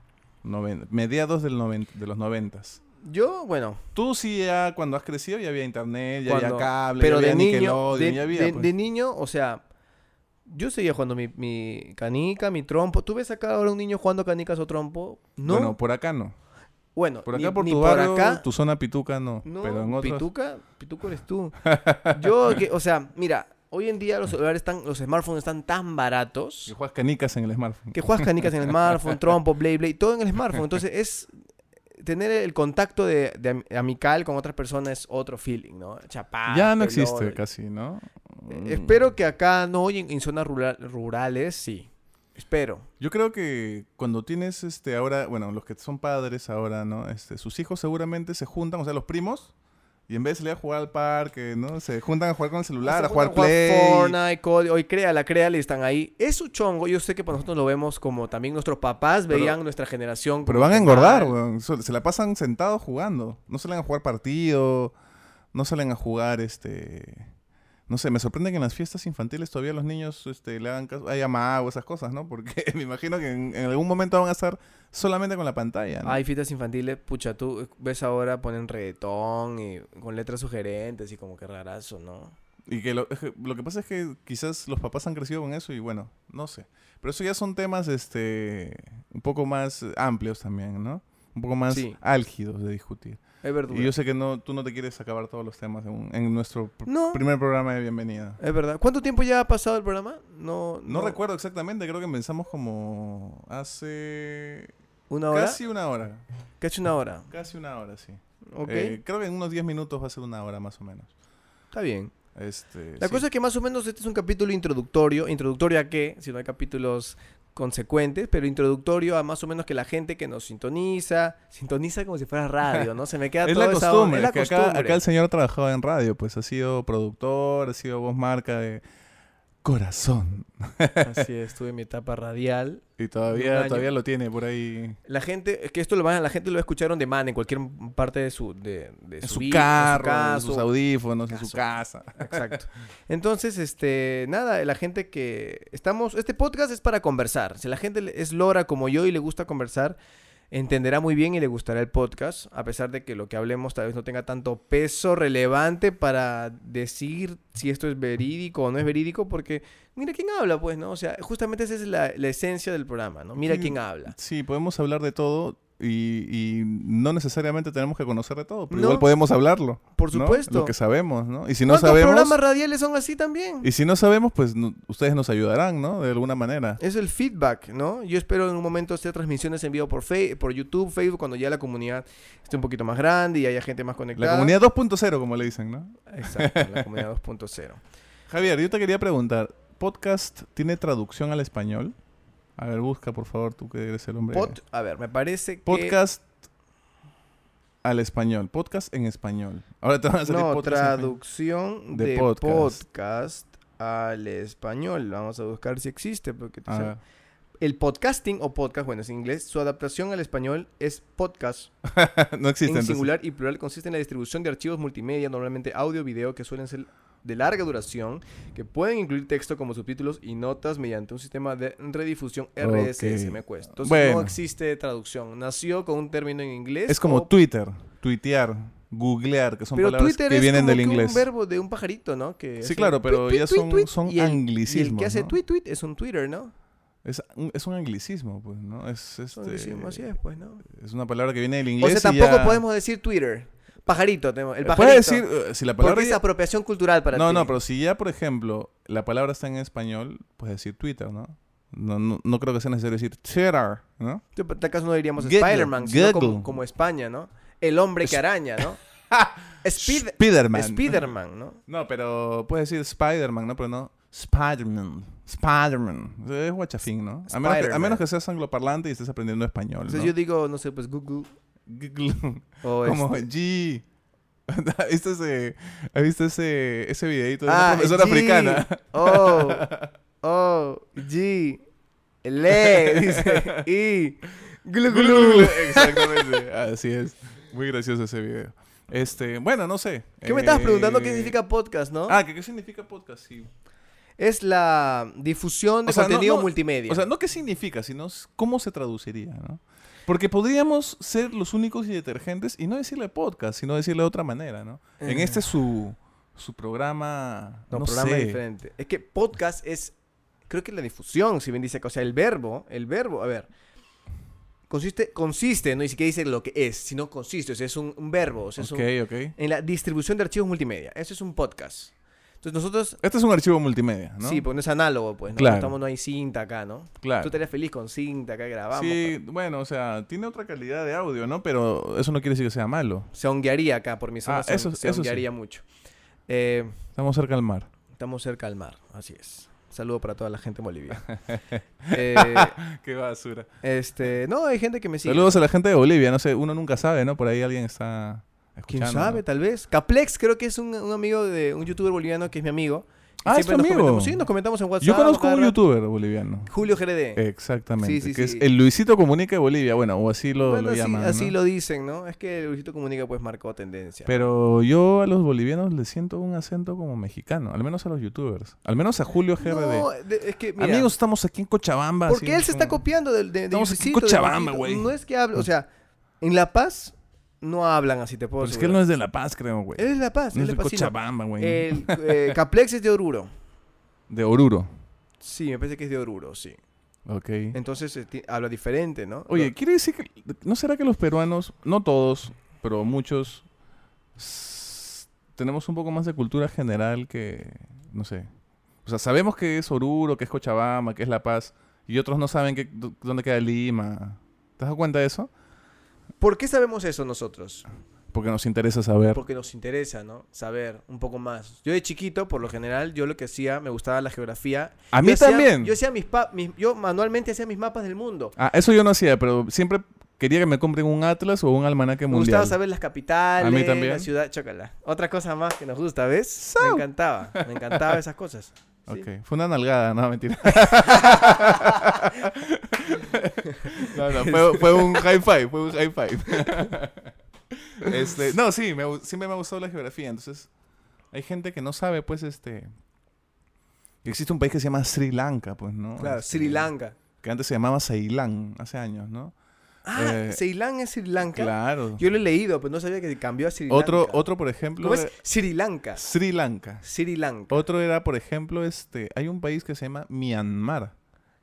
Noven- mediados del noven- de los noventas. Yo, bueno, Tú sí ya cuando has crecido ya había internet, ya Cuando- había cable, pero ya de había niño, de, ya había, de- pues. de niño, o sea, yo seguía jugando mi, mi canica, mi trompo. ¿Tú ves acá ahora un niño jugando canicas o trompo? No. Bueno, por acá no. Bueno, Por acá ni- por tu barrio, acá. tu zona pituca no, No, pero en otros Pituca, Pituco eres tú. Yo, que, o sea, mira, hoy en día los celulares están, los smartphones están tan baratos que juegas canicas en el smartphone. que juegas canicas en el smartphone, trompo, blade, blade, todo en el smartphone. Entonces es tener el contacto de, de am- amical con otras personas es otro feeling, ¿no? Chapá, ya no existe casi, ¿no? Eh, Mm. Espero que acá no, y en, en zonas rural- rurales, sí. Espero. Yo creo que cuando tienes este ahora, bueno, los que son padres ahora, ¿no? Este, sus hijos seguramente se juntan, o sea, los primos, y en vez de salir a jugar al parque, ¿no? Se juntan a jugar con el celular, a jugar play. Fortnite, COD, hoy créala, créala y están ahí. Es su chongo, yo sé que para nosotros lo vemos como también nuestros papás Pero- veían nuestra generación. Pero van a engordar, weón. Se la pasan sentados jugando. No salen a jugar partido, no salen a jugar, este... No sé, me sorprende que en las fiestas infantiles todavía los niños este, le hagan caso, hay amago, esas cosas, ¿no? Porque me imagino que en, en algún momento van a estar solamente con la pantalla, ¿no? Hay fiestas infantiles, pucha, tú ves ahora ponen reggaetón y con letras sugerentes y como que rarazo, ¿no? Y que lo, lo que pasa es que quizás los papás han crecido con eso y bueno, no sé. Pero eso ya son temas este un poco más amplios también, ¿no? Un poco más Sí. álgidos de discutir. Es verdad. Y yo sé que no, tú no te quieres acabar todos los temas en, nuestro pr- No. primer programa de bienvenida. Es verdad. ¿Cuánto tiempo ya ha pasado el programa? No, No, recuerdo exactamente, creo que empezamos como hace ¿Una hora? casi una hora. Casi una hora. Casi una hora, sí. Ok. Eh, creo que en unos 10 minutos va a ser una hora más o menos. Está bien. Este, La sí. cosa es que más o menos este es un capítulo introductorio. ¿Introductorio a qué? Si no hay capítulos consecuentes, pero introductorio a más o menos que la gente que nos sintoniza, sintoniza como si fuera radio, ¿no? Se me queda Es toda la esa costumbre, es la que acá, costumbre. acá el señor ha trabajado en radio, pues ha sido productor, ha sido voz marca de Corazón. Así es, tuve mi etapa radial. Y todavía, todavía lo tiene por ahí La gente, es que esto lo van, la gente lo escucharon de man en cualquier parte de su, de, de en su vida, carro, en casa, sus audífonos, en su casa. Exacto. Entonces, este, nada, la gente que estamos, este podcast es para conversar. Si la gente es lora como yo y le gusta conversar, entenderá muy bien y le gustará el podcast, a pesar de que lo que hablemos tal vez no tenga tanto peso relevante para decir si esto es verídico o no es verídico, porque mira quién habla, pues, ¿no? O sea, justamente esa es la, la esencia del programa, ¿no? Mira Sí. quién habla. Sí, podemos hablar de todo y, y no necesariamente tenemos que conocer de todo, pero No. igual podemos hablarlo. Por ¿no? supuesto. Lo que sabemos, ¿no? Y si no ¿Cuántos sabemos, programas radiales son así también? y si no sabemos, pues no- ustedes nos ayudarán, ¿no? De alguna manera. Es el feedback, ¿no? Yo espero en un momento hacer transmisiones en vivo por, Fe- por YouTube, Facebook, cuando ya la comunidad esté un poquito más grande y haya gente más conectada. La comunidad 2.0, como le dicen, ¿no? Exacto, la comunidad 2.0. Javier, yo te quería preguntar, ¿podcast tiene traducción al español? A ver, busca, por favor, tú que eres el hombre. Pod- a ver, me parece que... Podcast al español, podcast en español. Ahora te van a salir No, en traducción De de, podcast. podcast. al español. Vamos a buscar si existe. Porque tú A sabes- ver. El podcasting o podcast, bueno, es inglés, su adaptación al español es podcast. no existe. en entonces. singular y plural consiste en la distribución de archivos multimedia, normalmente audio video, que suelen ser de larga duración, que pueden incluir texto como subtítulos y notas mediante un sistema de redifusión RSS. Ok. Me cuesta. Entonces Bueno. no existe traducción. Nació con un término en inglés. Es como o- Twitter, tuitear, googlear, que son Pero palabras Twitter que es vienen como del que inglés. un verbo de un pajarito, ¿no? Que Sí, claro, pero tweet, ya tweet, son- tweet, son y el- Y el anglicismos, que hace ¿no? tweet, tweet es un Twitter, ¿no? Es un, es un anglicismo, pues, ¿no? Es, Es este, anglicismo, así es, pues, ¿no? es una palabra que viene del O inglés. sea, y tampoco ya- podemos decir Twitter. Pajarito, tenemos- el pajarito. Puedes decir, eh, si la palabra... porque es ya- apropiación cultural para no, ti. no, pero si ya, por ejemplo, la palabra está en español, puedes decir Twitter, ¿no? No, no, no creo que sea necesario decir Twitter, ¿no? Por acaso no diríamos Spider-Man, sino como, Google. como España, ¿no? El hombre que araña, ¿no? Spiderman. Spiderman, ¿no? No, pero puedes decir Spider-Man, ¿no? Pero no Spider-Man. Spider-Man. Es guachafín, ¿no? A menos, que, a Spider-Man. menos que seas angloparlante y estés aprendiendo español, Entonces ¿no? yo digo, no sé, pues Google. O Como este, G. ¿Has visto ese, ¿has visto ese, ese videito de Ah, una profesora G. africana? O, O, G, L, dice, I, glu, glu. Exactamente, así es. Muy gracioso ese video. Este, bueno, no sé. ¿Qué me estabas preguntando qué Eh, significa podcast, no? Ah, ¿qué, qué significa podcast? Sí. Es la difusión de O sea, contenido no- multimedia. O sea, no qué significa, sino cómo se traduciría, ¿no? Porque podríamos ser los únicos y detergentes y no decirle podcast, sino decirle de otra manera, ¿no? En Eh. este su, su programa, no, no, programa sé. diferente. Es que podcast es, creo que la difusión, si bien dice, o sea, el verbo, el verbo, a ver, consiste, consiste, no ni siquiera dice lo que es, sino consiste, o sea, es un, un verbo, o sea, es un- Ok, ok. en la distribución de archivos multimedia. Eso es un podcast. Entonces nosotros, Este es un archivo multimedia, ¿no? sí, porque no es análogo, pues, ¿no? Claro. Estamos, no hay cinta acá, ¿no? claro. Tú estarías feliz con cinta, acá grabamos. Sí, bueno, o sea, tiene otra calidad de audio, ¿no? Pero eso no quiere decir que sea malo. Se honguearía acá, por mi zona Ah, se, eso- se eso sí. mucho. Eh, Estamos cerca al mar. estamos cerca al mar, así es. Saludo para toda la gente en Bolivia. Eh, Qué basura. este, no, hay gente que me sigue. Saludos a la gente de Bolivia, no sé, uno nunca sabe, ¿no? Por ahí alguien está escuchando. ¿Quién sabe? Tal vez. Caplex creo que es un, un amigo de un youtuber boliviano que es mi amigo. Ah, ¿es tu amigo? comentamos, sí, nos comentamos en WhatsApp. Yo conozco cada un youtuber boliviano. Julio GRD. Exactamente. Sí, sí, que sí. es el Luisito Comunica de Bolivia, bueno, o así lo, Bueno, lo así, llaman. así ¿no? lo dicen, ¿no? Es que Luisito Comunica pues marcó tendencia. Pero yo a los bolivianos les siento un acento como mexicano, al menos a los youtubers. Al menos a Julio GRD. No, es que, mira, Amigos, estamos aquí en Cochabamba. porque así él se está copiando del de, de Estamos aquí en Cochabamba, güey. No es que hable, o sea, en La Paz no hablan así, te puedo Pero es que él no es de La Paz, creo, güey. Él es de La Paz, No él es de. Cochabamba, güey. El eh, Caplex es de Oruro. De Oruro. Sí, me parece que es de Oruro, sí. Ok. Entonces eh, habla diferente, ¿no? Oye, quiere decir que... ¿No será que los peruanos, no todos, pero muchos, tenemos un poco más de cultura general que... No sé. O sea, sabemos que es Oruro, que es Cochabamba, que es La Paz, y otros no saben que, dó- dónde queda Lima. ¿Te has dado cuenta de eso? ¿Por qué sabemos eso nosotros? Porque nos interesa saber. Porque nos interesa, ¿no? Saber un poco más. Yo de chiquito, por lo general, yo lo que hacía, me gustaba la geografía. A Yo mí hacía- también. Yo hacía mis, mis- yo manualmente hacía mis mapas del mundo. Ah, eso yo no hacía, pero siempre quería que me compren un atlas o un almanaque Me mundial. gustaba saber las capitales, A mí también. la ciudad, chócala. Otra cosa más que nos gusta, ¿ves? Me encantaba, me encantaba esas cosas. Sí. Ok, fue una nalgada, no, mentira. no, no, fue, fue un high five, fue un high five. este, no, sí, me siempre me ha gustado la geografía, entonces hay gente que no sabe, pues, este... existe un país que se llama Sri Lanka, pues, ¿no? Claro, Este, Sri Lanka. Que antes se llamaba Ceilán, hace años, ¿no? Ah, eh, Ceilán es Sri Lanka. Claro. Yo lo he leído, pero no sabía que cambió a Sri Otro, Lanka. otro, por ejemplo, ¿Cómo es? eh, Sri Lanka. Sri Lanka. Sri Lanka. Otro era, por ejemplo, este, hay un país que se llama Myanmar.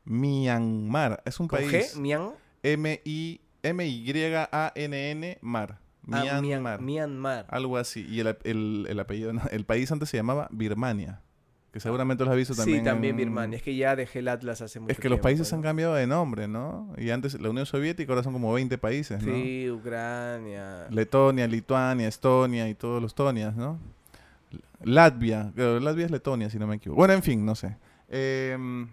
Myanmar. Es un ¿Con país G? Mian. M-I, M-Y-A-N-N, Mar. Ah, Myanmar. Mian- Myanmar. Algo así. Y el, el- el apellido, el país antes se llamaba Birmania. Que seguramente lo has visto también. sí, también en- Birmania. Es que ya dejé el Atlas hace mucho Es que los tiempo, países ¿no? han cambiado de nombre, ¿no? Y antes la Unión Soviética ahora son como 20 países, ¿no? Sí, Ucrania. Letonia, Lituania, Estonia y todos los Tonias, ¿no? Latvia, Latvia es Letonia, si no me equivoco. Bueno, en fin, no sé. Em,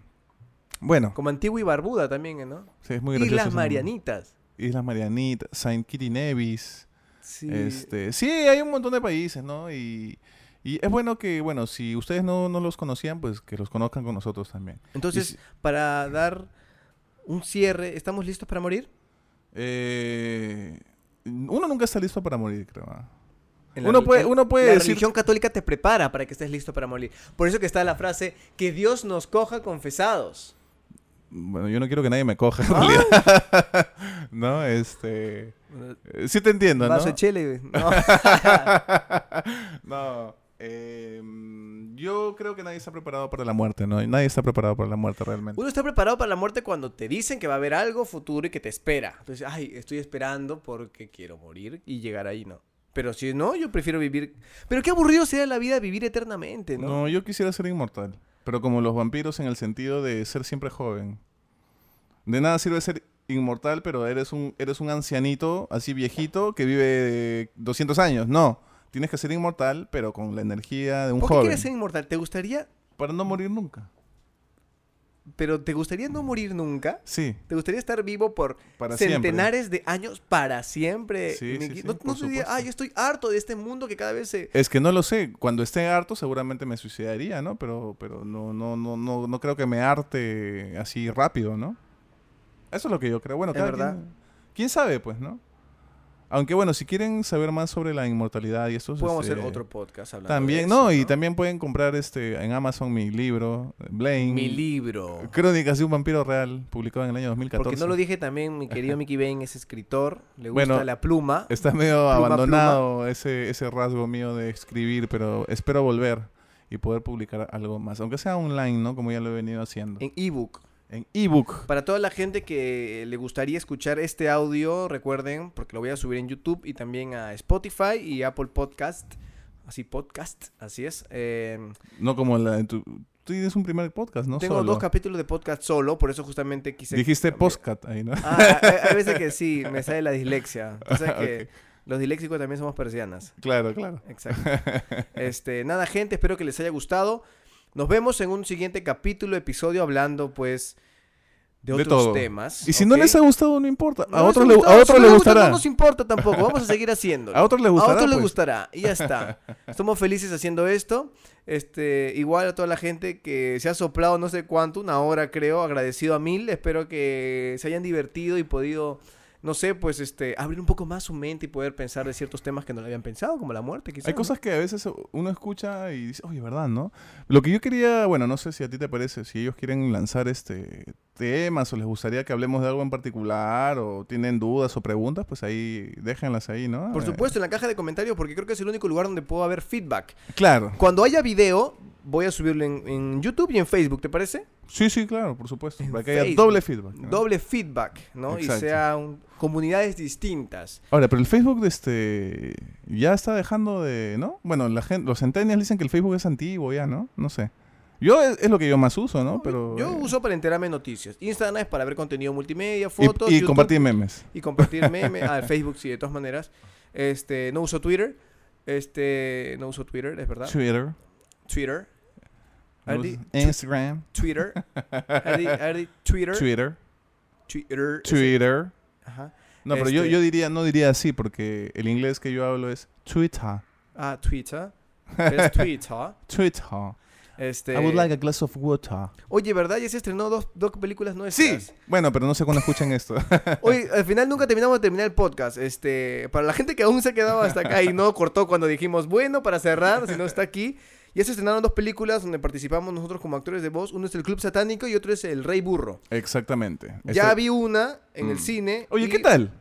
bueno, Como Antigua y Barbuda también, ¿no? sí, es muy gracioso. Islas. Marianitas. Islas Marianitas, Saint Kitts y Nevis. Sí. Este, sí, hay un montón de países, ¿no? Y, y es bueno que, bueno, si ustedes no, no los conocían, pues que los conozcan con nosotros también. Entonces, si- para dar un cierre, ¿estamos listos para morir? eh, uno nunca está listo para morir, creo. ¿ah? Uno puede, uno puede la decir... religión católica te prepara para que estés listo para morir. Por eso que está la frase, que Dios nos coja confesados. Bueno, yo no quiero que nadie me coja, en Ah. realidad. no, este... Sí te entiendo, ¿no? Vaso de chele. No. no. Eh, yo creo que nadie está preparado para la muerte, ¿no? Nadie está preparado para la muerte realmente. Uno está preparado para la muerte cuando te dicen que va a haber algo futuro y que te espera. Entonces, ay, estoy esperando porque quiero morir y llegar ahí, ¿no? Pero si no, yo prefiero vivir... Pero qué aburrido sería la vida vivir eternamente, ¿no? No, yo quisiera ser inmortal. Pero como los vampiros en el sentido de ser siempre joven. De nada sirve ser inmortal, pero eres un, eres un ancianito, así viejito, que vive 200 años. No. Tienes que ser inmortal, pero con la energía de un ¿Por qué joven. quieres ser inmortal? ¿Te gustaría Para no morir nunca. pero ¿te gustaría no morir nunca? Sí, ¿Te gustaría estar vivo por para siempre. centenares de años para siempre? Sí, sí, sí, no por no diría, ah, yo estoy harto de este mundo que cada vez se... Es que no lo sé. Cuando esté harto, seguramente me suicidaría, ¿no? Pero, pero no, no, no, no, no creo que me harte así rápido, ¿no? Eso es lo que yo creo. Bueno, cada verdad. quien- ¿Quién sabe, pues, no? Aunque bueno, si quieren saber más sobre la inmortalidad y esto Podemos este, hacer otro podcast hablando de También, eso, no, y también pueden comprar este en Amazon mi libro, Blaine. Mi libro. Crónicas de un vampiro real, publicado en el año 2014. Porque no lo dije también, mi querido Mickey Bain es escritor, le gusta Bueno, la pluma. Está medio Pluma, abandonado Ese, ese rasgo mío de escribir, pero espero volver y poder publicar algo más. Aunque sea online, ¿no? Como ya lo he venido haciendo. En ebook. En ebook. Para toda la gente que le gustaría escuchar este audio, recuerden, porque lo voy a subir en YouTube y también a Spotify y Apple Podcast. Así, podcast, así es. Eh, No como la... en tu- tú tienes un primer podcast, ¿no? tengo Solo. dos capítulos de podcast solo, por eso justamente quise... Dijiste postcat ahí, ¿no? Ah, hay, hay veces que sí, me sale la dislexia. O sea que los disléxicos también somos persianas. Claro, claro. Exacto. Este, nada, gente, espero que les haya gustado. Nos vemos en un siguiente capítulo, episodio, hablando, pues, de De otros todo. temas. Y si no les ha gustado, no importa. No a otros le, gustado, a si les gusta, gustará. No nos importa tampoco, vamos a seguir haciéndolo. A otros les gustará. A otros les pues. gustará y ya está. Estamos felices haciendo esto. Este, igual a toda la gente que se ha soplado no sé cuánto, una hora creo, agradecido a mil. Espero que se hayan divertido y podido, no sé, pues este, abrir un poco más su mente y poder pensar de ciertos temas que no le habían pensado, como la muerte, quizás. Hay cosas que a veces uno escucha y dice, oye, ¿verdad, no? Lo que yo quería, bueno, no sé si a ti te parece, si ellos quieren lanzar este temas o les gustaría que hablemos de algo en particular o tienen dudas o preguntas, pues ahí déjenlas ahí, ¿no? Por Eh, supuesto, en la caja de comentarios, porque creo que es el único lugar donde puedo haber feedback. claro. Cuando haya video, voy a subirlo en, en YouTube y en Facebook, ¿te parece? Sí, sí, claro, por supuesto. En Para que haya doble feedback. ¿no? Doble feedback, ¿no? Exacto. Y sean comunidades distintas. Ahora, pero el Facebook de este ya está dejando de, ¿no? Bueno, la gente, los centennials dicen que el Facebook es antiguo ya, ¿no? No sé. Yo es, es lo que yo más uso, ¿no? Pero Yo eh, uso para enterarme de noticias. Instagram es para ver contenido multimedia, y- fotos. y, YouTube, compartir memes. Y compartir memes. ah, Facebook sí, de todas maneras. Este, no uso Twitter. Este, no uso Twitter, es verdad. Twitter, Twitter. Instagram, Twitter. Twitter. Twitter, Twitter. ese- Twitter. Ajá. No, pero yo, Este- yo diría, no diría así, porque el inglés que yo hablo es Twitter. Ah, Twitter. Es Twitter. Twitter. Este, I would like a glass of water. Oye, ¿verdad? Ya se estrenó dos, dos películas Sí. nuestras. Bueno, pero no sé cuándo escuchan esto. Oye, al final nunca terminamos de terminar el podcast. Este, para la gente que aún se ha quedado hasta acá y no cortó cuando dijimos, bueno, para cerrar, si no está aquí. Ya se estrenaron dos películas donde participamos nosotros como actores de voz. Uno es El Club Satánico y otro es El Rey Burro. Exactamente. Ya Este- vi una en el Mm. cine. Oye, y ¿qué tal?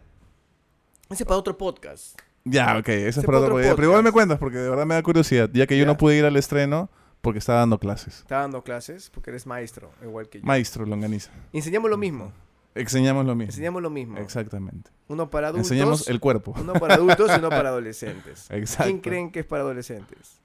Ese para otro podcast. Ya, ok, eso Ese es para otro otro día. Pero igual podcast. me cuentas, porque de verdad me da curiosidad, ya que yo Ya. no pude ir al estreno porque estaba dando clases. Está dando clases porque eres maestro, igual que yo. Maestro Longaniza. Enseñamos lo mismo. Enseñamos lo mismo. Enseñamos lo mismo. Exactamente. Uno para adultos. Enseñamos el cuerpo. Uno para adultos y uno para adolescentes. Exacto. ¿Quién creen que es para adolescentes?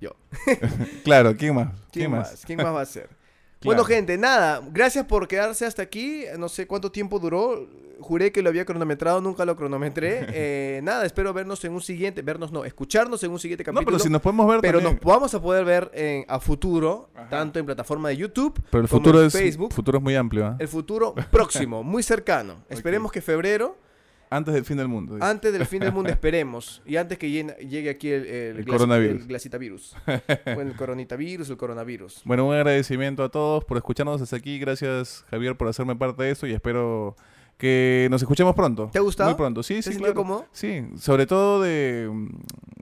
Yo. Claro, ¿quién más? ¿Quién, más? ¿Quién más va a ser? Claro. Bueno, gente, nada. Gracias por quedarse hasta aquí. No sé cuánto tiempo duró. Juré que lo había cronometrado, nunca lo cronometré. Eh, nada, espero vernos en un siguiente, vernos no, escucharnos en un siguiente No, capítulo. pero si nos podemos ver pero también. nos vamos a poder ver en- a futuro, Ajá. tanto en plataforma de YouTube Pero el como futuro en es, Facebook. futuro es muy amplio, ¿ah? El futuro próximo, muy cercano. Esperemos que febrero, Antes del fin del mundo. antes del fin del mundo, esperemos. Y antes que llegue aquí el, el, El coronavirus. el glacitavirus. bueno, el coronitavirus, el coronavirus. Bueno, un agradecimiento a todos por escucharnos hasta aquí. Gracias, Javier, por hacerme parte de esto y espero que nos escuchemos pronto. ¿Te ha gustado? Muy pronto, sí, ¿Te sí, claro. cómodo? Sí, sobre todo de,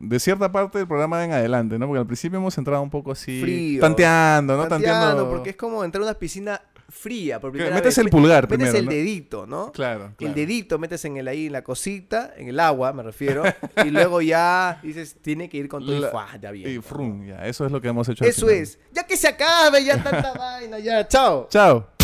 de cierta parte del programa en adelante, ¿no? Porque al principio hemos entrado un poco así... Frío. Tanteando, ¿no? Tanteando, Tanteando... porque es como entrar a una piscina fría por primera metes vez. el pulgar metes primero, el ¿no? dedito, ¿no? Claro, claro. El dedito metes en el ahí en la cosita, en el agua, me refiero, y luego ya dices, tiene que ir con todo y La- ya bien. Y frum, ya, eso es lo que hemos hecho. Eso es. Ya que se acabe, ya tanta vaina, ya. Chao. Chao.